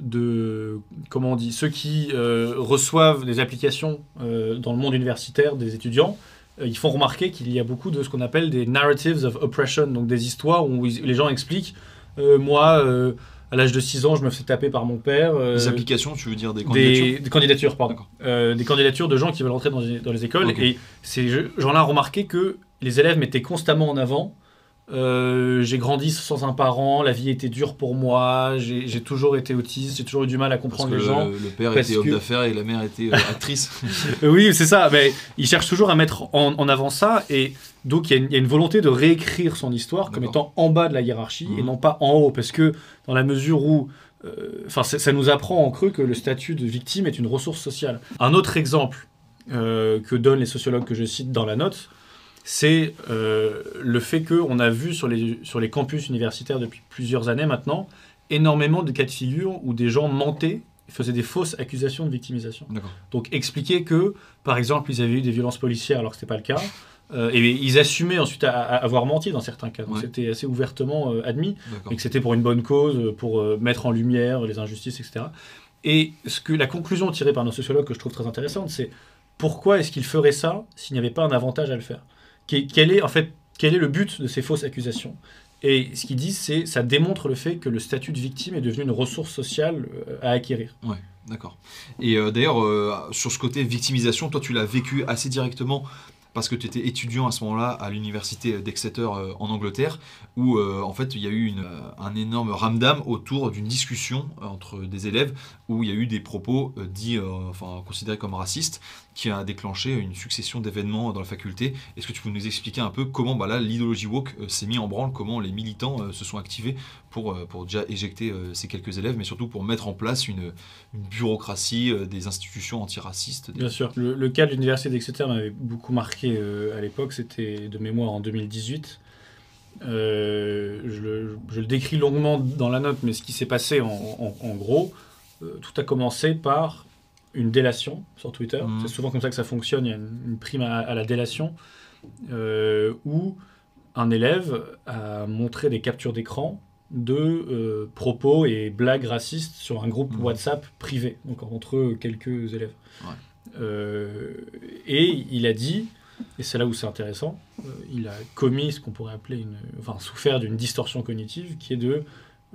de comment on dit ceux qui reçoivent des applications dans le monde universitaire des étudiants ils font remarquer qu'il y a beaucoup de ce qu'on appelle des narratives of oppression donc des histoires où les gens expliquent moi à l'âge de 6 ans, je me fais taper par mon père. des applications, tu veux dire des candidatures Des, candidatures, pardon. des candidatures de gens qui veulent rentrer dans, dans les écoles. Et ces gens-là ont remarqué que les élèves mettaient constamment en avant euh, j'ai grandi sans un parent, la vie était dure pour moi, j'ai toujours été autiste, j'ai toujours eu du mal à comprendre les gens. Le, le père était homme d'affaires et la mère était euh, actrice. oui, c'est ça, mais il cherche toujours à mettre en, avant ça, et donc il y, a une volonté de réécrire son histoire comme étant en bas de la hiérarchie et mhm. non pas en haut, parce que dans la mesure où. Euh, enfin, ça nous apprend en creux que le statut de victime est une ressource sociale. Un autre exemple que donnent les sociologues que je cite dans la note, c'est euh, le fait qu'on a vu sur les, sur les campus universitaires depuis plusieurs années maintenant énormément de cas de figure où des gens mentaient faisaient des fausses accusations de victimisation. Donc expliquer que, par exemple, ils avaient eu des violences policières alors que ce n'était pas le cas, euh, et ils assumaient ensuite à, avoir menti dans certains cas. Donc c'était assez ouvertement euh, admis, et que c'était pour une bonne cause, pour mettre en lumière les injustices, etc. Et ce que la conclusion tirée par nos sociologues que je trouve très intéressante, c'est pourquoi est-ce qu'ils feraient ça s'il n'y avait pas un avantage à le faire? Quel est en fait quel est le but de ces fausses accusations? Et ce qu'ils disent, c'est ça démontre le fait que le statut de victime est devenu une ressource sociale euh, à acquérir. Ouais, d'accord. Et euh, d'ailleurs, euh, sur ce côté victimisation, toi, tu l'as vécu assez directement parce que tu étais étudiant à ce moment-là à l'université d'Exeter euh, en Angleterre, où euh, en fait il y a eu euh, un énorme ramdam autour d'une discussion entre des élèves où il y a eu des propos dits, considérés comme racistes, qui a déclenché une succession d'événements dans la faculté. Est-ce que tu peux nous expliquer un peu comment bah l'idéologie woke s'est mis en branle, comment les militants se sont activés pour, pour déjà éjecter ces quelques élèves, mais surtout pour mettre en place une, une bureaucratie des institutions antiracistes Bien sûr. Le, le cas de l'université d'Exeter m'avait beaucoup marqué euh, à l'époque, c'était de mémoire en 2018. Euh, je, le, décris longuement dans la note, mais ce qui s'est passé en, gros, euh, tout a commencé par une délation sur Twitter. Mhm. C'est souvent comme ça que ça fonctionne, il y a une, prime à, la délation, où un élève a montré des captures d'écran de propos et blagues racistes sur un groupe mhm. WhatsApp privé, donc entre quelques élèves. et il a dit et c'est là où c'est intéressant, euh, il a commis ce qu'on pourrait appeler une, enfin souffert d'une distorsion cognitive qui est de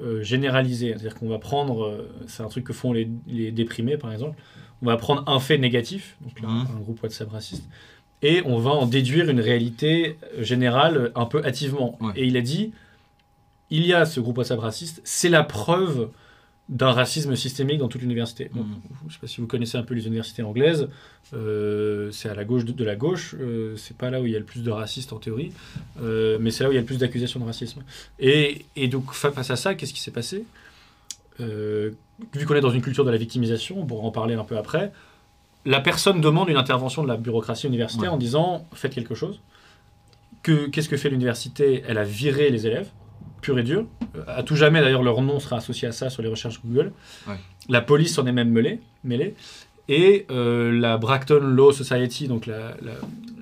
euh, généraliser. C'est-à-dire qu'on va prendre, euh, c'est un truc que font les, les, déprimés par exemple, on va prendre un fait négatif, donc là, mmh. un groupe WhatsApp raciste, et on va en déduire une réalité générale un peu hâtivement. Et il a dit, il y a ce groupe WhatsApp raciste, c'est la preuve d'un racisme systémique dans toute l'université. Mm. Je ne sais pas si vous connaissez un peu les universités anglaises, euh, c'est à la gauche de, la gauche, euh, c'est pas là où il y a le plus de racistes en théorie, euh, mais c'est là où il y a le plus d'accusations de racisme. Et, et, donc face à ça, qu'est-ce qui s'est passé? Vu qu'on est dans une culture de la victimisation, on pourra en parler un peu après, la personne demande une intervention de la bureaucratie universitaire en disant faites quelque chose. Qu'est-ce que fait l'université? Elle a viré les élèves pur et dur. À tout jamais, d'ailleurs, leur nom sera associé à ça sur les recherches Google. La police s'en est même mêlée. mêlée. Et euh, la Bracton Law Society, donc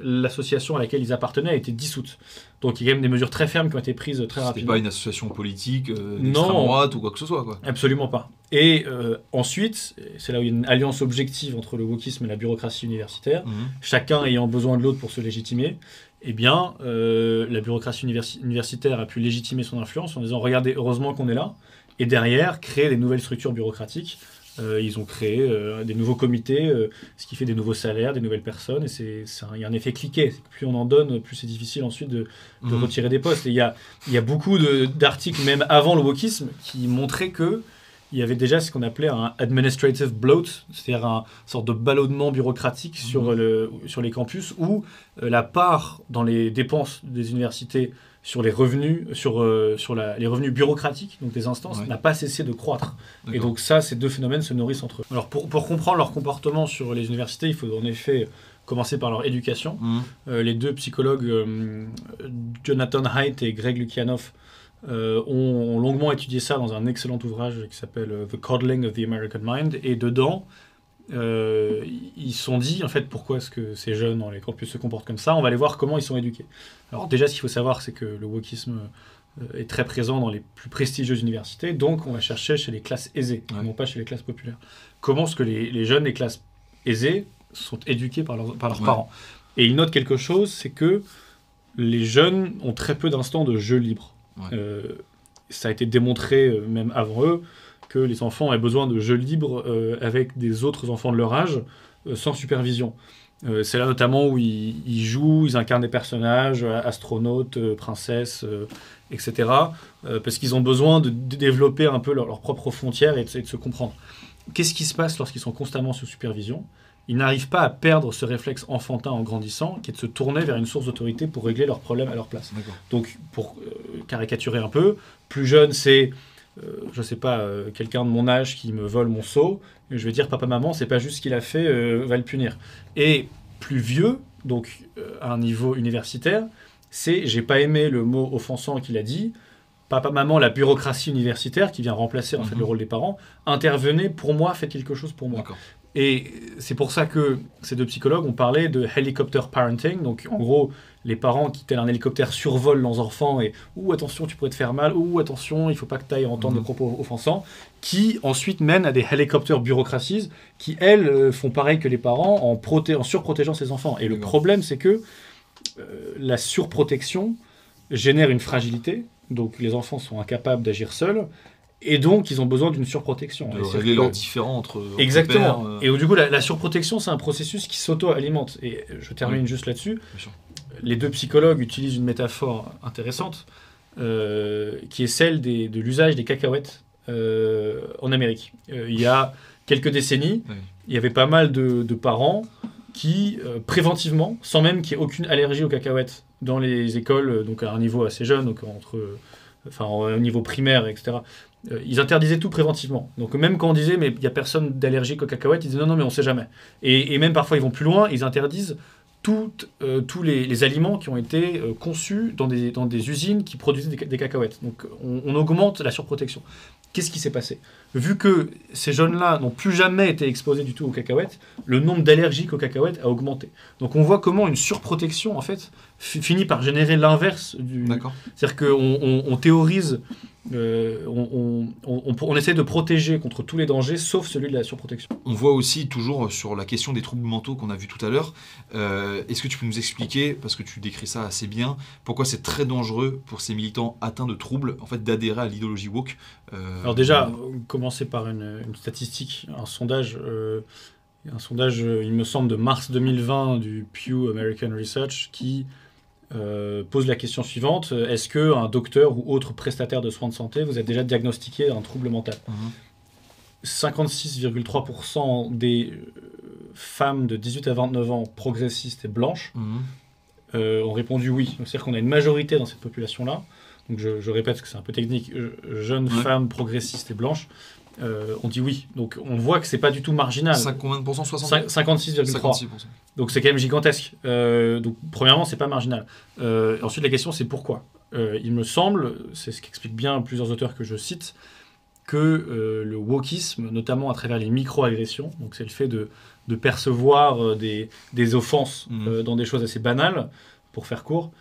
l'association à laquelle ils appartenaient, a été dissoute. Donc il y a quand même des mesures très fermes qui ont été prises très rapidement. pas une association politique euh, d'extrême droite ou quoi que ce soit. Quoi. Absolument pas. Et euh, ensuite, c'est là où il y a une alliance objective entre le wokisme et la bureaucratie universitaire, mhm. chacun ayant besoin de l'autre pour se légitimer eh bien, euh, la bureaucratie universitaire a pu légitimer son influence en disant regardez, heureusement qu'on est là, et derrière, créer des nouvelles structures bureaucratiques. Euh, ils ont créé euh, des nouveaux comités, ce qui fait des nouveaux salaires, des nouvelles personnes, et c'est, il y a un effet cliquet. Plus on en donne, plus c'est difficile ensuite de, mhm. retirer des postes. Et il y a, y a beaucoup d'articles, même avant le wokisme, qui montraient que il y avait déjà ce qu'on appelait un administrative bloat, c'est-à-dire un sorte de ballonnement bureaucratique sur, mhm. le, sur les campus où euh, la part dans les dépenses des universités sur les revenus, sur, euh, sur les revenus bureaucratiques, donc des instances, n'a pas cessé de croître. Et donc ça, ces deux phénomènes se nourrissent entre eux. Alors pour, pour, comprendre leur comportement sur les universités, il faut en effet commencer par leur éducation. Mhm. Euh, les deux psychologues, Jonathan Haidt et Greg Lukianoff, euh, ont, longuement étudié ça dans un excellent ouvrage qui s'appelle euh, The Coddling of the American Mind. Et dedans, euh, ils se sont dit, en fait, pourquoi est-ce que ces jeunes dans les campus se comportent comme ça? On va aller voir comment ils sont éduqués. Alors déjà, ce qu'il faut savoir, c'est que le wokisme est très présent dans les plus prestigieuses universités, donc on va chercher chez les classes aisées, Ouais. non pas chez les classes populaires. Comment est-ce que les, les jeunes des classes aisées sont éduqués par leurs, par leurs Ouais. parents? Et ils notent quelque chose, c'est que les jeunes ont très peu d'instants de jeu libre. Euh, ça a été démontré, euh, même avant eux, que les enfants avaient besoin de jeux libres euh, avec des autres enfants de leur âge, sans supervision. C'est là notamment où ils, jouent, ils incarnent des personnages, astronautes, princesses, etc. parce qu'ils ont besoin de, développer un peu leur- leurs propres frontières et de se comprendre. Qu'est-ce qui se passe lorsqu'ils sont constamment sous supervision? Ils n'arrivent pas à perdre ce réflexe enfantin en grandissant, qui est de se tourner vers une source d'autorité pour régler leurs problèmes à leur place. Donc, pour euh, caricaturer un peu, plus jeune, c'est, euh, je sais pas, euh, quelqu'un de mon âge qui me vole mon seau, et je vais dire, papa, maman, c'est pas juste ce qu'il a fait, euh, va le punir. Et plus vieux, donc à un niveau universitaire, c'est, j'ai pas aimé le mot offensant qu'il a dit, papa, maman, la bureaucratie universitaire qui vient remplacer en fait Mhm. le rôle des parents, intervenez pour moi, faites quelque chose pour moi. Et c'est pour ça que ces deux psychologues ont parlé de helicopter parenting. Donc, en gros, les parents qui, tel un hélicoptère, survolent leurs enfants et Ouh, attention, tu pourrais te faire mal. Ouh, attention, il faut pas que tu ailles entendre Mhm. des propos offensants. Qui ensuite mènent à des helicopter bureaucraties qui, elles, euh, font pareil que les parents en, proté- en surprotégeant ses enfants. Et le problème, c'est que euh, la surprotection génère une fragilité. Donc, les enfants sont incapables d'agir seuls. Et donc, ils ont besoin d'une surprotection. De régler leurs différends entre. Exactement. euh, Et du coup, la, la surprotection, c'est un processus qui s'auto-alimente. Et je termine Oui. juste là-dessus. Les deux psychologues utilisent une métaphore intéressante, euh, qui est celle des- de l'usage des cacahuètes euh, en Amérique. Il y a quelques décennies, Oui. il y avait pas mal de, de parents qui, préventivement, sans même qu'il y ait aucune allergie aux cacahuètes dans les écoles, donc à un niveau assez jeune, donc entre, enfin au niveau primaire, etc. euh, ils interdisaient tout préventivement. Donc même quand on disait mais il n'y a personne d'allergique aux cacahuètes, ils disaient non non mais on sait jamais. Et, même parfois ils vont plus loin, ils interdisent toutes, euh, tous les, aliments qui ont été euh, conçus dans des, dans des usines qui produisaient des, ca- des cacahuètes. Donc on, on augmente la surprotection. Qu'est-ce qui s'est passé? Vu que ces jeunes-là n'ont plus jamais été exposés du tout aux cacahuètes, le nombre d'allergiques aux cacahuètes a augmenté. Donc on voit comment une surprotection en fait finit par générer l'inverse du, D'accord. c'est-à-dire qu'on on, on théorise, euh, on, on, essaie de protéger contre tous les dangers, sauf celui de la surprotection. On voit aussi toujours sur la question des troubles mentaux qu'on a vu tout à l'heure. euh, Est-ce que tu peux nous expliquer, parce que tu décris ça assez bien, pourquoi c'est très dangereux pour ces militants atteints de troubles, en fait, d'adhérer à l'idéologie woke euh, Alors déjà, commencer par une, une statistique, un sondage, un sondage, il me semble, de mars 2020 du Pew American Research qui euh, pose la question suivante est-ce que un docteur ou autre prestataire de soins de santé vous a déjà diagnostiqué un trouble mental? Mhm. 56,3% des euh, femmes de 18 à 29 ans progressistes et blanches euh, ont répondu oui. C'est-à-dire qu'on a une majorité dans cette population-là. Donc je, je répète que c'est un peu technique. Jeunes femmes progressistes et blanches euh, ont dit oui. Donc on voit que c'est pas du tout marginal. Cinq- combien de pourcents 60 Cin- 56,3. 56%. Donc c'est quand même gigantesque. Euh, donc premièrement, c'est pas marginal. Euh, ensuite, la question c'est pourquoi? Il me semble, c'est ce qu'expliquent bien plusieurs auteurs que je cite, que le wokisme, notamment à travers les micro-agressions, donc c'est le fait de, de percevoir des, des offenses Mhm. dans des choses assez banales, pour faire court,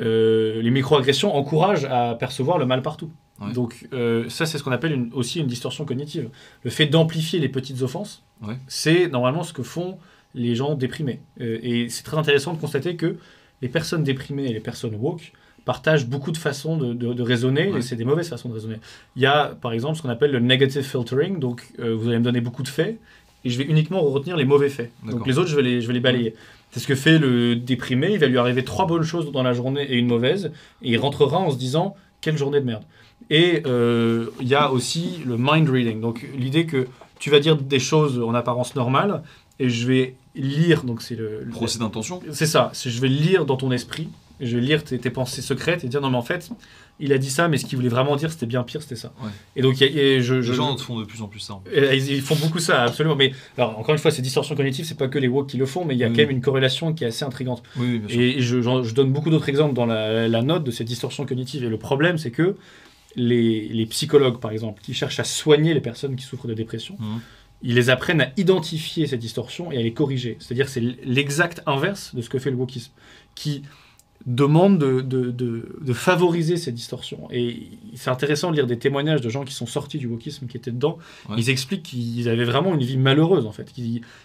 les micro-agressions encouragent à percevoir le mal partout. Ouais. Donc euh, ça, c'est ce qu'on appelle une- aussi une distorsion cognitive. Le fait d'amplifier les petites offenses, Ouais. c'est normalement ce que font les gens déprimés. Euh, et c'est très intéressant de constater que les personnes déprimées et les personnes woke partagent beaucoup de façons de, de- de raisonner, Ouais. et c'est des mauvaises façons de raisonner. Il y a par exemple ce qu'on appelle le negative filtering, donc euh, vous allez me donner beaucoup de faits, et je vais uniquement retenir les mauvais faits. Donc les autres, je vais les, je vais les balayer. C'est ce que fait le déprimé, il va lui arriver trois bonnes choses dans la journée et une mauvaise, et il rentrera en se disant quelle journée de merde. Et euh, il y a aussi le mind reading, donc l'idée que tu vas dire des choses en apparence normales, et je vais lire, donc c'est le, le- Procès d'intention c'est ça, je vais lire dans ton esprit, et je vais lire tes, tes pensées secrètes et dire non mais en fait, il a dit ça, mais ce qu'il voulait vraiment dire c'était bien pire, c'était ça. Ouais. Et donc et je, je- Les gens font de plus en plus ça. en fait. et ils, ils font beaucoup ça, absolument. Mais alors encore une fois, ces distorsions cognitives, c'est pas que les woke qui le font, mais il y a Oui. quand même une corrélation qui est assez intrigante. Oui, oui, bien sûr. Et je, donne beaucoup d'autres exemples dans la, la note de ces distorsions cognitives. Et le problème, c'est que les, les psychologues, par exemple, qui cherchent à soigner les personnes qui souffrent de dépression, Mhm. ils les apprennent à identifier ces distorsions et à les corriger. C'est-à-dire que c'est l'exact inverse de ce que fait le wokisme, qui demande de, de, de, favoriser ces distorsions. Et c'est intéressant de lire des témoignages de gens qui sont sortis du wokisme, qui étaient dedans. Ils expliquent qu'ils avaient vraiment une vie malheureuse, en fait.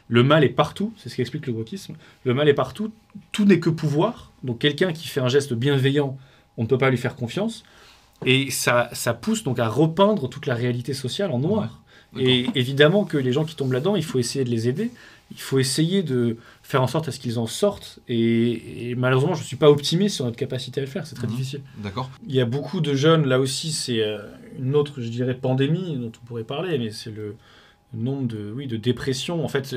Le mal est partout, c'est ce qu'explique le wokisme. Le mal est partout, tout n'est que pouvoir. Donc quelqu'un qui fait un geste bienveillant, on ne peut pas lui faire confiance. Et ça, ça pousse donc à repeindre toute la réalité sociale en noir. Et évidemment que les gens qui tombent là-dedans, il faut essayer de les aider. Il faut essayer de faire en sorte à ce qu'ils en sortent. Et, malheureusement, je ne suis pas optimiste sur notre capacité à le faire. C'est très mhm. difficile. D'accord. Il y a beaucoup de jeunes, là aussi, c'est euh, une autre, je dirais, pandémie dont on pourrait parler, mais c'est le, nombre de, oui, de dépressions. En fait,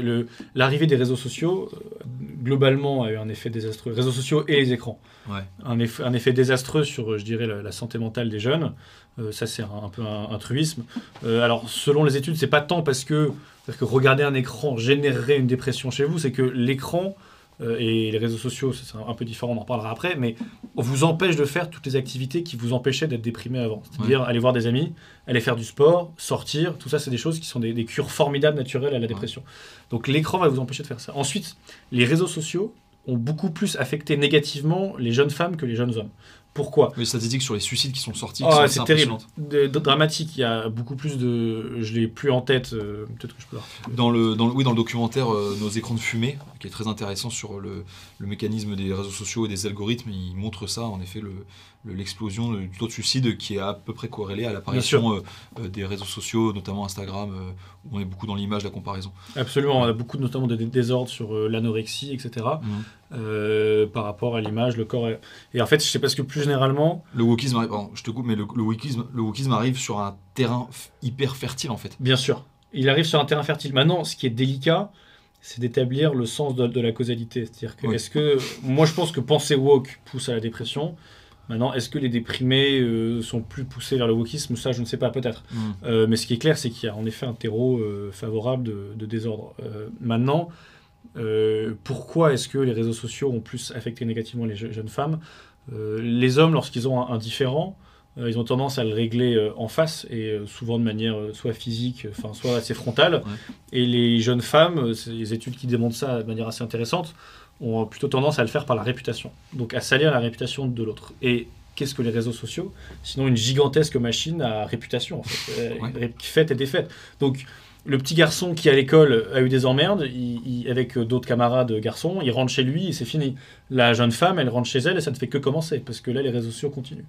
l'arrivée des réseaux sociaux, euh, globalement, a eu un effet désastreux. Réseaux sociaux et les écrans. Ouais. Un, effet, un effet désastreux sur, je dirais, la, santé mentale des jeunes. Euh, ça, c'est un, peu un, truisme. Euh, alors, selon les études, c'est pas tant parce que, que regarder un écran générerait une dépression chez vous, c'est que l'écran euh, et les réseaux sociaux, c'est un peu différent, on en reparlera après, mais on vous empêche de faire toutes les activités qui vous empêchaient d'être déprimé avant. C'est-à-dire aller voir des amis, aller faire du sport, sortir, tout ça, c'est des choses qui sont des, cures formidables naturelles à la dépression. Donc l'écran va vous empêcher de faire ça. Ensuite, les réseaux sociaux ont beaucoup plus affecté négativement les jeunes femmes que les jeunes hommes. Pourquoi Les statistiques sur les suicides qui sont sortis, ah, c'est terrible, dramatique. Il y a beaucoup plus de, je l'ai plus en tête. Euh, peut-être que je peux. Dans le, dans le, oui, dans le documentaire euh, Nos écrans de fumée, qui est très intéressant sur le, le, mécanisme des réseaux sociaux et des algorithmes, il montre ça, en effet, le, l'explosion du taux de suicide qui est à peu près corrélé à l'apparition euh, euh, des réseaux sociaux, notamment Instagram, euh, où on est beaucoup dans l'image, la comparaison. Absolument, on a beaucoup notamment de désordres sur l'anorexie, etc. Mhm. par rapport à l'image, le corps. Et en fait, je sais pas ce que plus généralement. Le wokisme, arrive, je te coupe, mais le, le, wokisme, le wokisme arrive sur un terrain hyper fertile en fait. Bien sûr, il arrive sur un terrain fertile. Maintenant, ce qui est délicat, c'est d'établir le sens de, la causalité. C'est-à-dire que, est-ce que. Moi, je pense que penser woke pousse à la dépression. Maintenant, est-ce que les déprimés euh, sont plus poussés vers le wokisme? Ça, je ne sais pas, peut-être. Mm. Euh, mais ce qui est clair, c'est qu'il y a en effet un terreau euh, favorable de, désordre. maintenant, pourquoi est-ce que les réseaux sociaux ont plus affecté négativement les jeunes femmes? Les hommes, lorsqu'ils ont un, différent, ils ont tendance à le régler en face et souvent de manière soit physique, enfin soit assez frontale. Et les jeunes femmes, c'est les études qui démontrent ça de manière assez intéressante, ont plutôt tendance à le faire par la réputation, donc à salir la réputation de l'autre. Et qu'est-ce que les réseaux sociaux? Sinon une gigantesque machine à réputation, en fait, euh, faite et défaite. Donc le petit garçon qui à l'école a eu des emmerdes, avec d'autres camarades garçons, il rentre chez lui et c'est fini. La jeune femme, elle rentre chez elle et ça ne fait que commencer, parce que là, les réseaux sociaux continuent.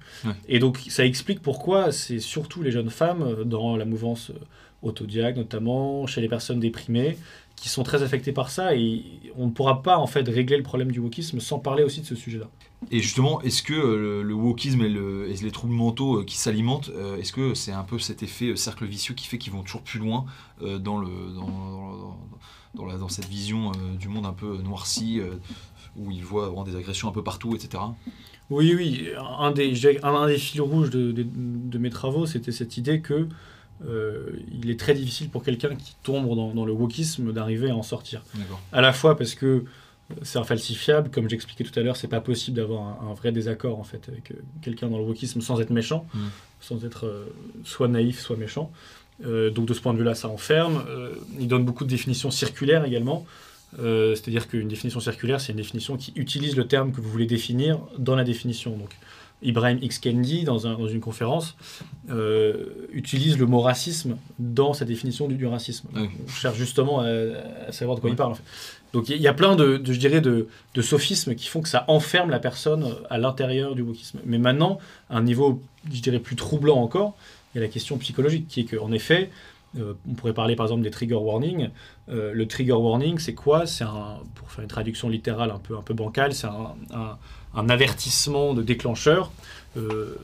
Et donc ça explique pourquoi c'est surtout les jeunes femmes, euh, dans la mouvance euh, autodiag notamment, chez les personnes déprimées, qui sont très affectés par ça et on ne pourra pas en fait régler le problème du wokisme sans parler aussi de ce sujet-là. Et justement, est-ce que euh, le, wokisme et, le, et, les troubles mentaux euh, qui s'alimentent, euh, est-ce que c'est un peu cet effet cercle vicieux qui fait qu'ils vont toujours plus loin dans, le, dans, dans, la, dans, cette vision du monde un peu noirci, où ils voient avoir des agressions un peu partout, etc. Oui, oui. Un des, un, des fils rouges de, de, de mes travaux, c'était cette idée que euh, il est très difficile pour quelqu'un qui tombe dans, le wokisme d'arriver à en sortir. À la fois parce que euh, c'est infalsifiable, comme j'expliquais tout à l'heure, c'est pas possible d'avoir un, vrai désaccord en fait avec euh, quelqu'un dans le wokisme sans être méchant, mm. sans être soit naïf, soit méchant. donc de ce point de vue-là, ça enferme. il donne beaucoup de définitions circulaires également. C'est-à-dire qu'une définition circulaire, c'est une définition qui utilise le terme que vous voulez définir dans la définition. Donc, Ibrahim X. Kendi, dans, dans une conférence, euh, utilise le mot racisme dans sa définition du, racisme. On cherche justement à, savoir de quoi il parle. Donc il y, a plein de, je dirais, de, sophismes qui font que ça enferme la personne à l'intérieur du wokisme. Mais maintenant, à un niveau, je dirais, plus troublant encore, il y a la question psychologique, qui est qu'en effet, euh, on pourrait parler par exemple des trigger warnings. Euh, le trigger warning, c'est quoi? C'est un, pour faire une traduction littérale un peu, un peu bancale, c'est un un avertissement de déclencheur. Euh,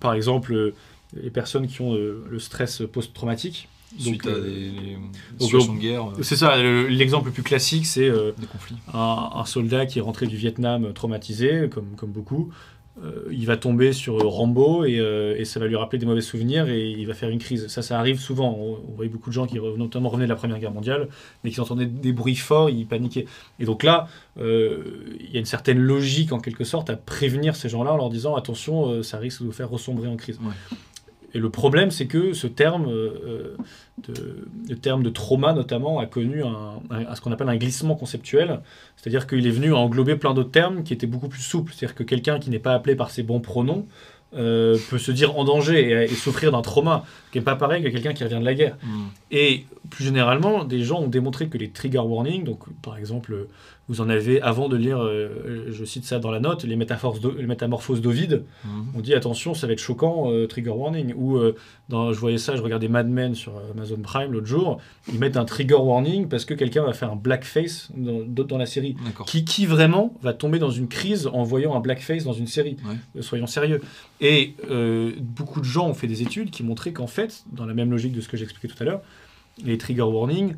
par exemple, les personnes qui ont euh, le stress post-traumatique. Suite à des, situations de guerre. C'est ça, l'exemple le plus classique, c'est un, un, soldat qui est rentré du Vietnam traumatisé, comme, comme beaucoup, euh, il va tomber sur Rambo euh, et, ça va lui rappeler des mauvais souvenirs et il va faire une crise. Ça, ça arrive souvent. On, voyait beaucoup de gens qui, notamment, revenaient de la Première Guerre mondiale, mais qui entendaient des bruits forts, ils paniquaient. Et donc là, euh, il y a une certaine logique, en quelque sorte, à prévenir ces gens-là en leur disant attention, ça risque de vous faire ressombrer en crise. Et le problème, c'est que ce terme, euh, de, le terme de trauma notamment, a connu un, un- ce qu'on appelle un glissement conceptuel. C'est-à-dire qu'il est venu englober plein d'autres termes qui étaient beaucoup plus souples. C'est-à-dire que quelqu'un qui n'est pas appelé par ses bons pronoms euh, peut se dire en danger et, et souffrir d'un trauma, qui n'est pas pareil que quelqu'un qui revient de la guerre. Hmm. Et plus généralement, des gens ont démontré que les trigger warnings, donc par exemple, vous en avez, avant de lire, euh, je cite ça dans la note, les métamorphoses, d'O- les métamorphoses d'Ovide, Hmm. on dit attention, ça va être choquant, euh, trigger warning. Ou euh, dans, je voyais ça, je regardais Mad Men sur Amazon Prime l'autre jour, ils mettent un trigger warning parce que quelqu'un va faire un blackface dans, dans la série. Qui, qui vraiment va tomber dans une crise en voyant un blackface dans une série? Ouais. Soyons sérieux. Et beaucoup de gens ont fait des études qui montraient qu'en fait, dans la même logique de ce que j'expliquais tout à l'heure, les trigger warnings,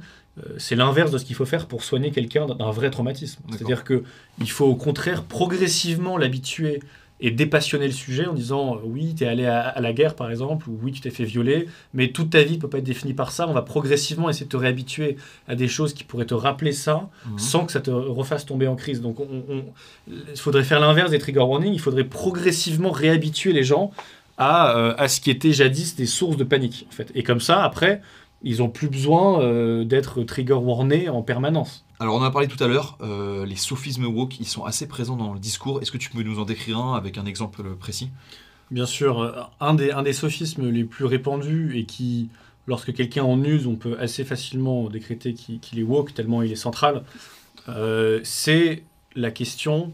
c'est l'inverse de ce qu'il faut faire pour soigner quelqu'un d'un- vrai traumatisme. C'est-à-dire que il faut au contraire progressivement l'habituer et dépassionner le sujet en disant euh, oui, tu es allé à, à la guerre par exemple, ou oui, tu t'es fait violer, mais toute ta vie ne peut pas être définie par ça. On va progressivement essayer de te réhabituer à des choses qui pourraient te rappeler ça Hmm. sans que ça te refasse tomber en crise. Donc, on- on- il faudrait faire l'inverse des trigger warnings. Il faudrait progressivement réhabituer les gens à, euh, à ce qui était jadis des sources de panique. En fait. Et comme ça, après, ils ont plus besoin euh, d'être trigger warnés en permanence. Alors, on en a parlé tout à l'heure, euh, les sophismes woke, ils sont assez présents dans le discours. Est-ce que tu peux nous en décrire un avec un exemple précis? Bien sûr, euh, un des, un des sophismes les plus répandus et qui, lorsque quelqu'un en use, on peut assez facilement décréter qu'il est woke, tellement il est central, euh, c'est la question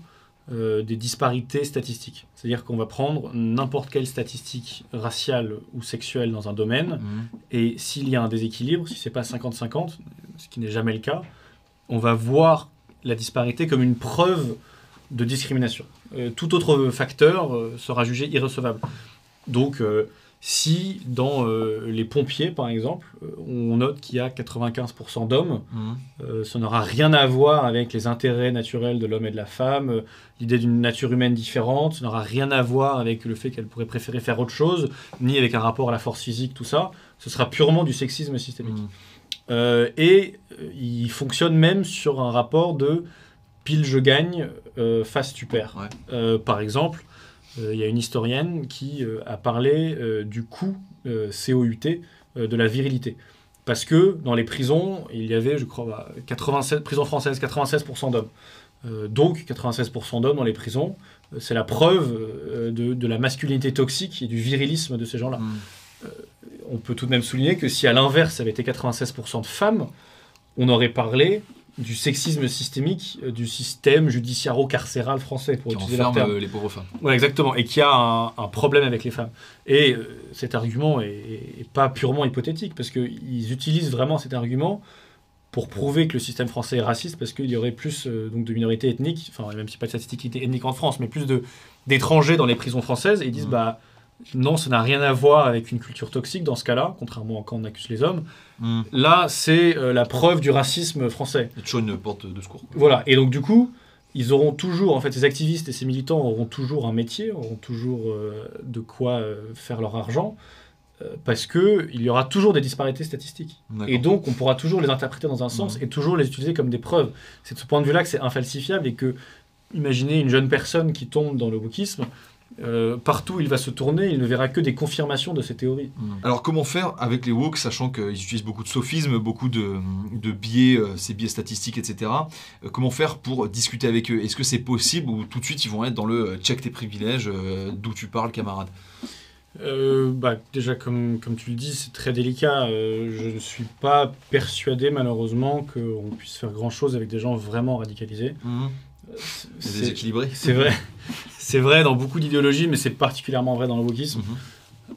euh, des disparités statistiques. C'est-à-dire qu'on va prendre n'importe quelle statistique raciale ou sexuelle dans un domaine, Hmm. et s'il y a un déséquilibre, si c'est pas 50-50, ce qui n'est jamais le cas, on va voir la disparité comme une preuve de discrimination. Euh, tout autre facteur euh, sera jugé irrecevable. Donc, si dans euh, les pompiers, par exemple, euh, on note qu'il y a 95% d'hommes, Hmm. euh, ça n'aura rien à voir avec les intérêts naturels de l'homme et de la femme, euh, l'idée d'une nature humaine différente, ça n'aura rien à voir avec le fait qu'elle pourrait préférer faire autre chose, ni avec un rapport à la force physique, tout ça. Ce sera purement du sexisme systémique. Euh, et il fonctionne même sur un rapport de pile je gagne, face tu perds. Ouais. Par exemple, il y a une historienne qui euh, a parlé euh, du coût euh, COUT euh, de la virilité. Parce que dans les prisons, il y avait, je crois, bah, 87, prisons françaises, 96% d'hommes. Euh, donc 96% d'hommes dans les prisons, euh, c'est la preuve euh, de, de la masculinité toxique et du virilisme de ces gens-là Hmm. on peut tout de même souligner que si à l'inverse ça avait été 96% de femmes, on aurait parlé du sexisme systémique euh, du système judiciaro-carcéral français, pour Qui utiliser enferme euh, les pauvres femmes. Ouais, exactement, et qui a un, un problème avec les femmes. Et euh, cet argument est, est pas purement hypothétique, parce qu'ils utilisent vraiment cet argument pour prouver que le système français est raciste, parce qu'il y aurait plus euh, donc de minorités ethniques, enfin même si pas de statistiques ethniques en France, mais plus d'étrangers dans les prisons françaises, et ils disent Mhm. bah non, ça n'a rien à voir avec une culture toxique dans ce cas-là, contrairement à quand on accuse les hommes. Hmm. Là, c'est euh, la preuve du racisme français. Toujours une porte de secours. Voilà, et donc du coup, ils auront toujours, en fait, ces activistes et ces militants auront toujours un métier, auront toujours euh, de quoi euh, faire leur argent, parce que il y aura toujours des disparités statistiques. Et donc, on pourra toujours les interpréter dans un sens Mhm. et toujours les utiliser comme des preuves. C'est de ce point de vue-là que c'est infalsifiable et que, imaginez une jeune personne qui tombe dans le wokisme, euh, partout où il va se tourner, il ne verra que des confirmations de ces théories. Hmm. Alors comment faire avec les woke, sachant qu'ils utilisent beaucoup de sophismes, beaucoup de, de biais, euh, ces biais statistiques, etc. Euh, comment faire pour discuter avec eux? Est-ce que c'est possible ou tout de suite ils vont être dans le check tes privilèges, euh, d'où tu parles camarade? Euh, bah, déjà, comme, comme tu le dis, c'est très délicat. Euh, je ne suis pas persuadé, malheureusement, qu'on puisse faire grand-chose avec des gens vraiment radicalisés. Hmm. C'est déséquilibré c'est vrai. C'est vrai dans beaucoup d'idéologies, mais c'est particulièrement vrai dans le wokisme. Mhm.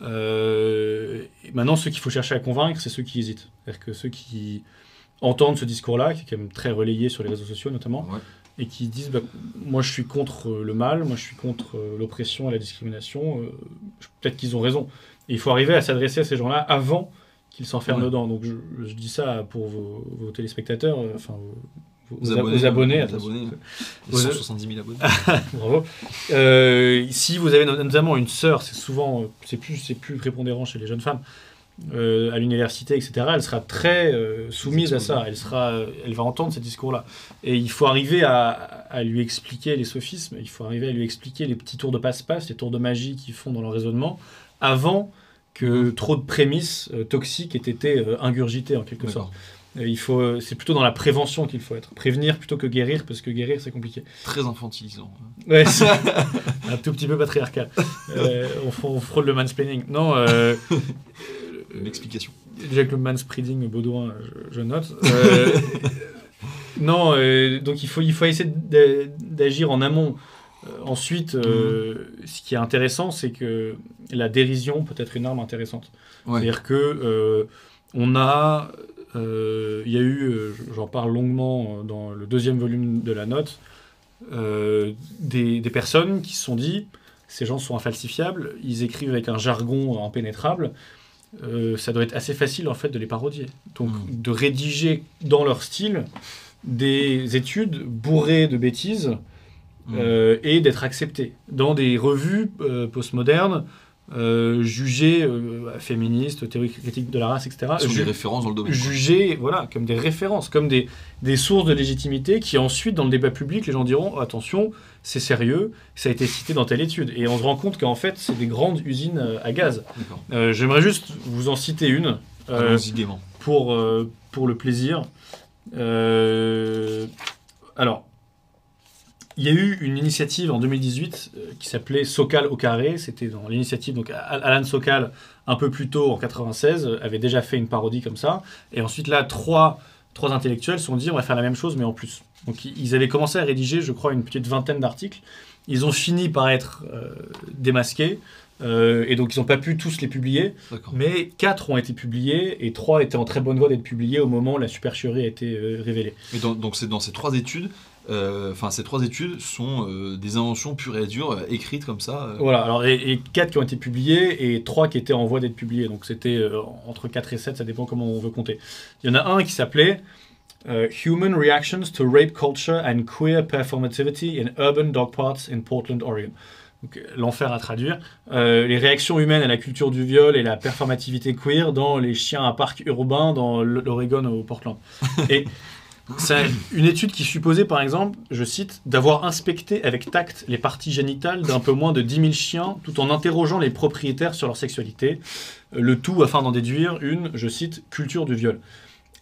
Euh, maintenant, ceux qu'il faut chercher à convaincre, c'est ceux qui hésitent. C'est-à-dire que ceux qui entendent ce discours-là, qui est quand même très relayé sur les réseaux sociaux notamment, Ouais. et qui disent bah, Moi, je suis contre euh, le mal, moi, je suis contre euh, l'oppression et la discrimination. euh, Peut-être qu'ils ont raison. Et il faut arriver à s'adresser à ces gens-là avant qu'ils s'enferment Ouais. dedans. Donc, je, je dis ça pour vos, vos téléspectateurs, enfin, vos, vos Aux ab- abonnés, aux abonnés. aux abonnés. Les Aux- 170 000 abonnés. Bravo. Euh, si vous avez notamment une sœur, c'est souvent, euh, c'est plus, c'est plus prépondérant chez les jeunes femmes, euh, à l'université, etc. Elle sera très euh, soumise à ça. Elle sera, elle va entendre ces discours-là. Et il faut arriver à, à lui expliquer les sophismes. Il faut arriver à lui expliquer les petits tours de passe-passe, les tours de magie qu'ils font dans leur raisonnement, avant que trop de prémices toxiques aient été ingurgitées en quelque sorte. Euh, il faut, euh, c'est plutôt dans la prévention qu'il faut être. Prévenir plutôt que guérir, parce que guérir c'est compliqué. Très infantilisant. Ouais, c'est un tout petit peu patriarcal. Euh, on, on frôle le mansplaining. Non, euh, Une explication. déjà que le manspreading Baudouin, je, je note. Euh, non, donc il faut, il faut essayer d'a- d'agir en amont. Ensuite, euh, ce qui est intéressant, c'est que la dérision peut être une arme intéressante. Ouais. C'est-à-dire que on a, il y a eu, euh, j'en parle longuement euh, dans le deuxième volume de la note, euh, des, des personnes qui se sont dit, ces gens sont infalsifiables, ils écrivent avec un jargon impénétrable, euh, ça doit être assez facile en fait de les parodier. Donc Mm. de rédiger dans leur style des études bourrées de bêtises Mm. euh, et d'être accepté dans des revues euh, postmodernes euh, jugées euh, féministes, théorie critique de la race, etc. Ju- des références dans le domaine. quoi. jugées voilà, comme des références, comme des, des sources de légitimité qui ensuite, dans le débat public, les gens diront attention, c'est sérieux, ça a été cité dans telle étude. Et on se rend compte qu'en fait, c'est des grandes usines euh, à gaz. Euh, J'aimerais juste vous en citer une. euh, pour, euh, pour le plaisir. Euh, alors, il y a eu une initiative en 2018 euh, qui s'appelait Sokal au carré. C'était dans l'initiative, donc Al- Alan Sokal, un peu plus tôt, en 96, euh, avait déjà fait une parodie comme ça. Et ensuite, là, trois, trois intellectuels se sont dit on va faire la même chose, mais en plus. Donc, ils avaient commencé à rédiger, je crois, une petite vingtaine d'articles. Ils ont fini par être euh, démasqués. euh, et donc, ils n'ont pas pu tous les publier. Mais quatre ont été publiés et trois étaient en très bonne voie d'être publiés au moment où la supercherie a été révélée. Dans- donc c'est dans ces trois études, enfin ces trois études sont euh, des inventions pures et dures, euh, écrites comme ça. euh. Voilà, alors et, et quatre qui ont été publiés et trois qui étaient en voie d'être publiés. Donc c'était euh, entre 4 et 7, ça dépend comment on veut compter. Il y en a un qui s'appelait euh, Human Reactions to Rape Culture and Queer Performativity in Urban Dog Parks in Portland, Oregon. Donc, euh, l'enfer à traduire. Euh, les réactions humaines à la culture du viol et la performativité queer dans les chiens à parc urbain dans l'Oregon au Portland. Et c'est une étude qui supposait, par exemple, je cite, d'avoir inspecté avec tact les parties génitales d'un peu moins de 10 000 chiens tout en interrogeant les propriétaires sur leur sexualité. Euh, Le tout afin d'en déduire une, je cite, culture du viol.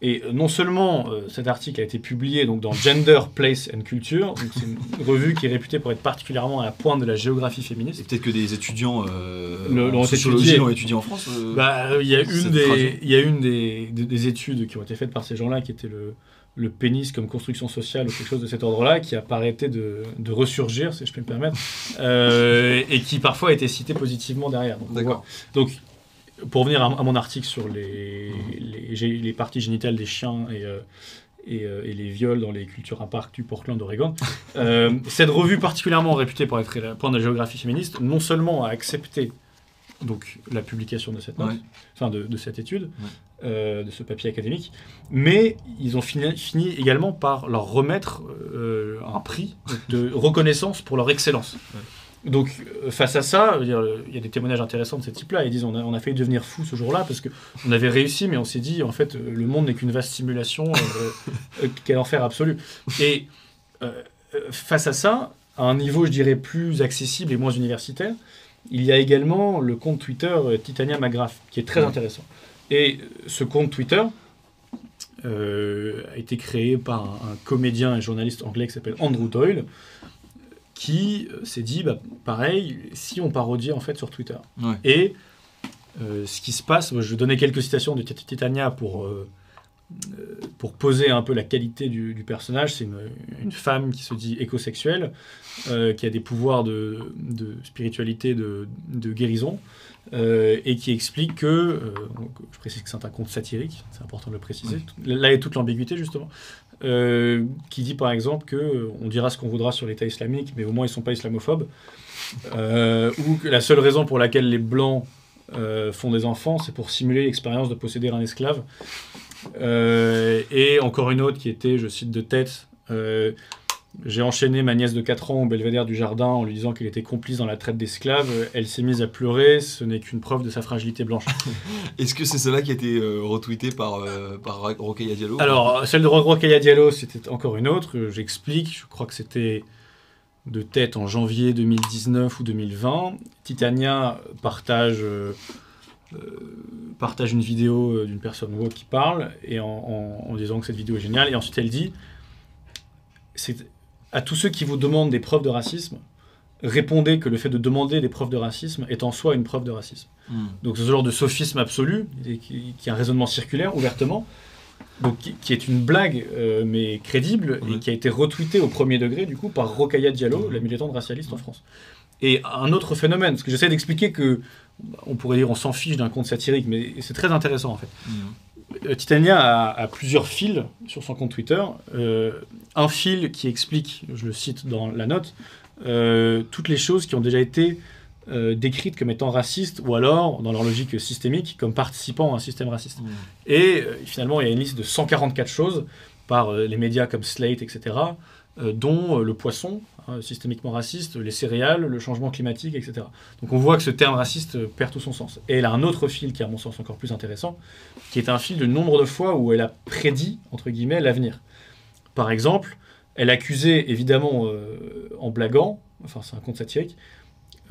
Et euh, non seulement euh, cet article a été publié donc, dans Gender, Place and Culture, c'est une revue qui est réputée pour être particulièrement à la pointe de la géographie féministe. Et peut-être que des étudiants euh, Le- en sociologie l'ont étudié en France. euh. Bah, il y a une, cette des, traduit. il y a une des, des- des études qui ont été faites par ces gens-là, qui était le, le pénis comme construction sociale ou quelque chose de cet ordre-là, qui a pas arrêté de, de ressurgir, si je peux me permettre, euh, et qui parfois a été cité positivement derrière. Donc. Donc, pour revenir à, à mon article sur les, les, gé- les parties génitales des chiens et, euh, et, euh, et les viols dans les cultures à parc du Portland, Oregon, cette revue particulièrement réputée pour être de la géographie féministe, non seulement a accepté donc, la publication de cette note, Ouais. enfin de, de cette étude, euh, de ce papier académique, mais ils ont fini, fini également par leur remettre euh, un prix de reconnaissance pour leur excellence. Donc euh, face à ça, il y a des témoignages intéressants de ce type-là. Ils disent on a, on a failli devenir fou ce jour-là parce que on avait réussi, mais on s'est dit en fait le monde n'est qu'une vaste simulation, euh, quel enfer absolu. Et face à ça, à un niveau je dirais plus accessible et moins universitaire, il y a également le compte Twitter euh, Titania McGrath qui est très Ouais. intéressant. Et ce compte Twitter euh, a été créé par un, un comédien et journaliste anglais qui s'appelle Andrew Doyle, qui euh, s'est dit, bah, pareil, si on parodiait en fait sur Twitter. Ouais. Et euh, ce qui se passe, je vais donner quelques citations de Tit- Titania pour, euh, pour poser un peu la qualité du, du personnage. C'est une, une femme qui se dit écosexuelle, euh, qui a des pouvoirs de, de spiritualité, de, de guérison, euh, et qui explique que, euh, donc, je précise que c'est un conte satirique, c'est important de le préciser, là est toute l'ambiguïté justement, euh, qui dit par exemple que euh, on dira ce qu'on voudra sur l'État islamique, mais au moins ils sont pas islamophobes, euh, ou que la seule raison pour laquelle les blancs euh, font des enfants, c'est pour simuler l'expérience de posséder un esclave. Euh, et encore une autre qui était, je cite de tête, euh, j'ai enchaîné ma nièce de 4 ans au belvédère du jardin en lui disant qu'elle était complice dans la traite d'esclaves. Elle s'est mise à pleurer, ce n'est qu'une preuve de sa fragilité blanche. Est-ce que c'est celle-là qui a été euh, retweetée par, euh, par Rokhaya Diallo Alors, celle de Rokhaya Diallo, c'était encore une autre. J'explique, je crois que c'était de tête en janvier 2019 ou 2020. Titania partage euh, partage une vidéo d'une personne woke qui parle et en, disant que cette vidéo est géniale. Et ensuite, elle dit c'est à tous ceux qui vous demandent des preuves de racisme, répondez que le fait de demander des preuves de racisme est en soi une preuve de racisme. Hmm. Donc ce genre de sophisme absolu, qui, qui, est un raisonnement circulaire ouvertement, donc, qui, est une blague euh, mais crédible et qui a été retweeté au premier degré du coup par Rokaya Diallo, la militante racialiste en France. Et un autre phénomène, parce que j'essaie d'expliquer que on pourrait dire on s'en fiche d'un compte satirique, mais c'est très intéressant en fait. Hmm. Titania a, plusieurs fils sur son compte Twitter. Euh, un fil qui explique, je le cite dans la note, euh, toutes les choses qui ont déjà été euh, décrites comme étant racistes ou alors, dans leur logique systémique, comme participant à un système raciste. Mmh. Et finalement, il y a une liste de 144 choses par les médias comme Slate, etc., dont le poisson, hein, systémiquement raciste, les céréales, le changement climatique, etc. Donc on voit que ce terme raciste perd tout son sens. Et elle a un autre fil qui à mon sens encore plus intéressant, qui est un fil de nombre de fois où elle a prédit, entre guillemets, l'avenir. Par exemple, elle accusait évidemment, euh, en blaguant, enfin c'est un conte satirique,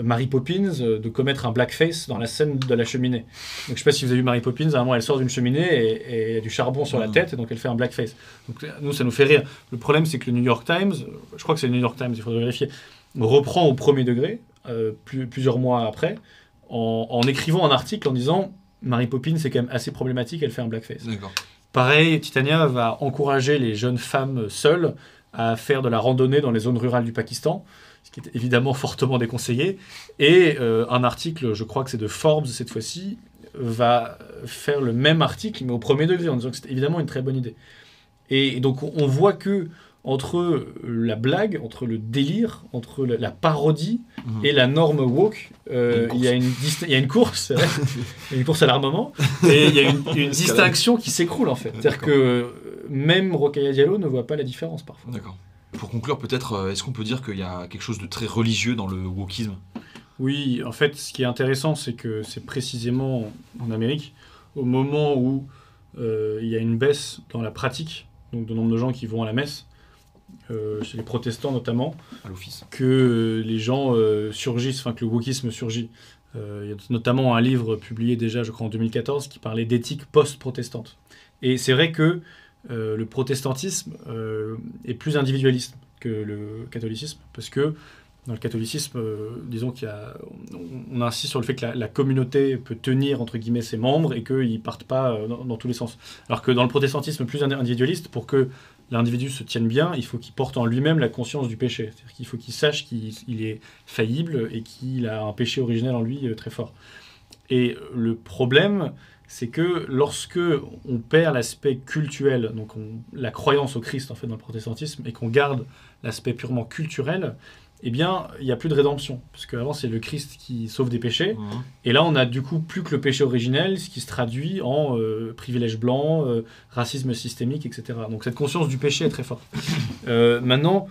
Mary Poppins euh, de commettre un blackface dans la scène de la cheminée. Donc je sais pas si vous avez vu Mary Poppins, à un moment elle sort d'une cheminée et, il y a du charbon sur la tête et donc elle fait un blackface. Donc nous ça nous fait rire. Le problème c'est que le New York Times, je crois que c'est le New York Times, il faudrait vérifier, reprend au premier degré, euh, plusieurs mois après, en, en, écrivant un article en disant Mary Poppins c'est quand même assez problématique, elle fait un blackface. Pareil, Titania va encourager les jeunes femmes seules à faire de la randonnée dans les zones rurales du Pakistan, qui est évidemment fortement déconseillé. Et euh, un article, je crois que c'est de Forbes cette fois-ci, va faire le même article, mais au premier degré, en disant que c'est évidemment une très bonne idée. Et donc on voit que entre la blague, entre le délire, entre la parodie mhm. et la norme woke, euh, il y, a une il y a une course, une course à l'armement, et il y a une, distinction qui s'écroule en fait. C'est-à-dire que même Rokhaya Diallo ne voit pas la différence parfois. D'accord. Pour conclure, peut-être, euh, est-ce qu'on peut dire qu'il y a quelque chose de très religieux dans le wokisme? Oui, en fait, ce qui est intéressant, c'est que c'est précisément en Amérique, au moment où euh, il y a une baisse dans la pratique, donc de nombre de gens qui vont à la messe, euh, chez les protestants notamment, à que les gens surgissent, enfin que le wokisme surgit. il y a notamment un livre publié déjà, je crois, en 2014, qui parlait d'éthique post-protestante. Et c'est vrai que euh, le protestantisme euh, est plus individualiste que le catholicisme, parce que dans le catholicisme, euh, disons qu'il a, on, insiste sur le fait que la, communauté peut tenir entre guillemets ses membres et qu'ils partent pas dans, tous les sens. Alors que dans le protestantisme plus individualiste, pour que l'individu se tienne bien, il faut qu'il porte en lui-même la conscience du péché. C'est-à-dire qu'il faut qu'il sache qu'il est faillible et qu'il a un péché originel en lui très fort. Et le problème, c'est que lorsque on perd l'aspect cultuel, donc la croyance au Christ en fait dans le protestantisme, et qu'on garde l'aspect purement culturel, eh bien, il n'y a plus de rédemption. Parce qu'avant, c'est le Christ qui sauve des péchés. Mmh. Et là, on a du coup plus que le péché originel, ce qui se traduit en euh, privilège blanc, euh, racisme systémique, etc. Donc cette conscience du péché est très forte. Euh, maintenant,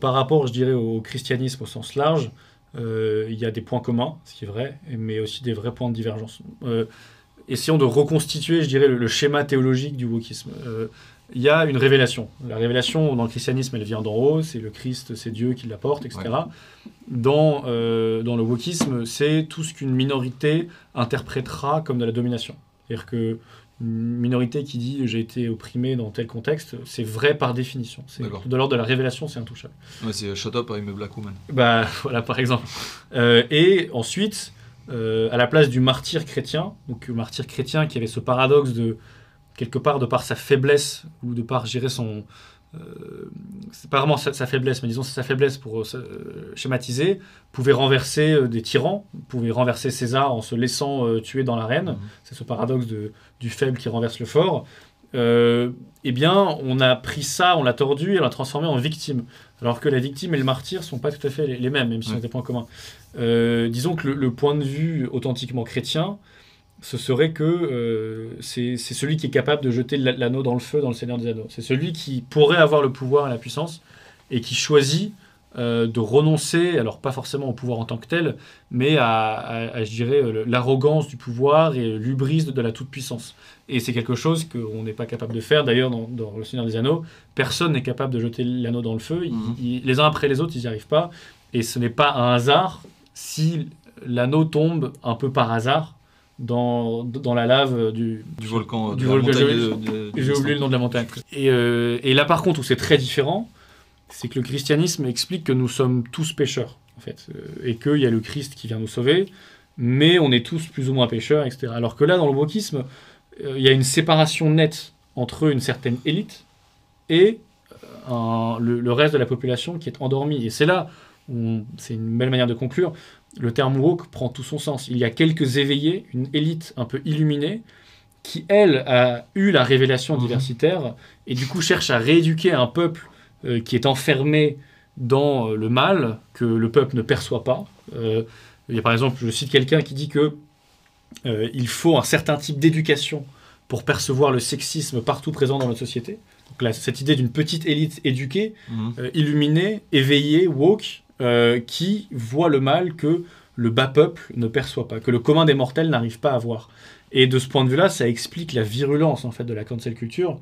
par rapport, je dirais, au christianisme au sens large, il y a des points communs, ce qui est vrai, mais aussi des vrais points de divergence essayons de reconstituer, je dirais, le, schéma théologique du wokisme. Euh, il y a une révélation. La révélation dans le christianisme, elle vient d'en haut, c'est le Christ, c'est Dieu qui l'apporte, etc. Dans, euh, dans le wokisme, c'est tout ce qu'une minorité interprétera comme de la domination. C'est-à-dire que une minorité qui dit j'ai été opprimé dans tel contexte, c'est vrai par définition. C'est de l'ordre de la révélation, c'est intouchable. Ouais, c'est Shut Up, I'm a Black Woman. Bah voilà, par exemple. Euh, et ensuite, à la place du martyr chrétien, donc le martyr chrétien qui avait ce paradoxe de, quelque part, de par sa faiblesse, ou de par, gérer son... Euh, c'est pas vraiment sa, faiblesse, mais disons sa faiblesse pour euh, schématiser, pouvait renverser des tyrans, pouvait renverser César en se laissant tuer dans l'arène. Mhm. C'est ce paradoxe de, du faible qui renverse le fort. eh bien, on a pris ça, on l'a tordu et on l'a transformé en victime. Alors que la victime et le martyr sont pas tout à fait les, mêmes, même s'ils ont des points communs. Euh, disons que le, point de vue authentiquement chrétien, ce serait que euh, c'est celui qui est capable de jeter l'anneau dans le feu dans le Seigneur des Anneaux. C'est celui qui pourrait avoir le pouvoir et la puissance et qui choisit euh, de renoncer, alors pas forcément au pouvoir en tant que tel, mais à, je dirais, l'arrogance du pouvoir et l'ubris de, la toute-puissance. Et c'est quelque chose qu'on n'est pas capable de faire. D'ailleurs, dans, Le Seigneur des Anneaux, personne n'est capable de jeter l'anneau dans le feu. Mhm. les uns après les autres, ils n'y arrivent pas. Et ce n'est pas un hasard si l'anneau tombe un peu par hasard dans, dans la lave du, Du volcan, Du volcan, j'ai- oublié le nom de la montagne. Et, euh, et là, par contre, où c'est très différent, c'est que le christianisme explique que nous sommes tous pécheurs, en fait, euh, et qu'il y a le Christ qui vient nous sauver, mais on est tous plus ou moins pécheurs, etc. Alors que là, dans le wokisme, euh, il y a une séparation nette entre une certaine élite et euh, un- le, le reste de la population qui est endormie. Et c'est là, c'est une belle manière de conclure, le terme woke prend tout son sens. Il y a quelques éveillés, une élite un peu illuminée, qui, elle, a eu la révélation Mhm. diversitaire et du coup cherche à rééduquer un peuple euh, qui est enfermé dans euh, le mal que le peuple ne perçoit pas. Euh, il y a par exemple, je cite quelqu'un qui dit que il faut un certain type d'éducation pour percevoir le sexisme partout présent dans notre société. Donc là, cette idée d'une petite élite éduquée, Mhm. illuminée, éveillée, woke, qui voit le mal que le bas peuple ne perçoit pas, que le commun des mortels n'arrive pas à voir. Et de ce point de vue-là, ça explique la virulence en fait de la cancel culture.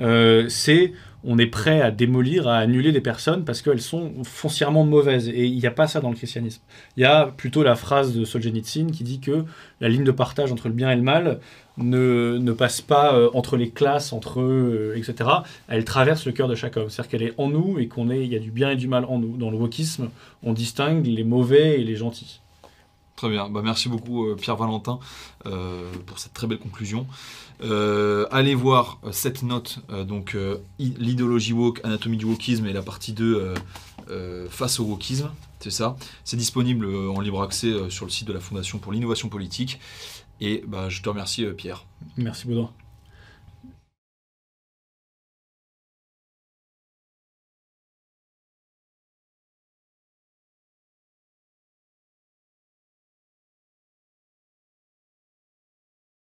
Euh, c'est on est prêt à démolir, à annuler des personnes parce qu'elles sont foncièrement mauvaises. Et il n'y a pas ça dans le christianisme. Il y a plutôt la phrase de Solzhenitsyn qui dit que la ligne de partage entre le bien et le mal ne, ne passe pas euh, entre les classes, entre eux, euh, etc. Elle traverse le cœur de chaque homme. C'est-à-dire qu'elle est en nous et qu'on est, il y a du bien et du mal en nous. Dans le wokisme, on distingue les mauvais et les gentils. Très bien, bah, merci beaucoup euh, Pierre Valentin euh, pour cette très belle conclusion. Euh, allez voir cette note, donc l'idéologie woke, anatomie du wokisme et la partie 2 euh, euh, face au wokisme, c'est ça. C'est disponible en libre accès sur le site de la Fondation pour l'innovation politique. Et bah, je te remercie Pierre. Merci Baudouin.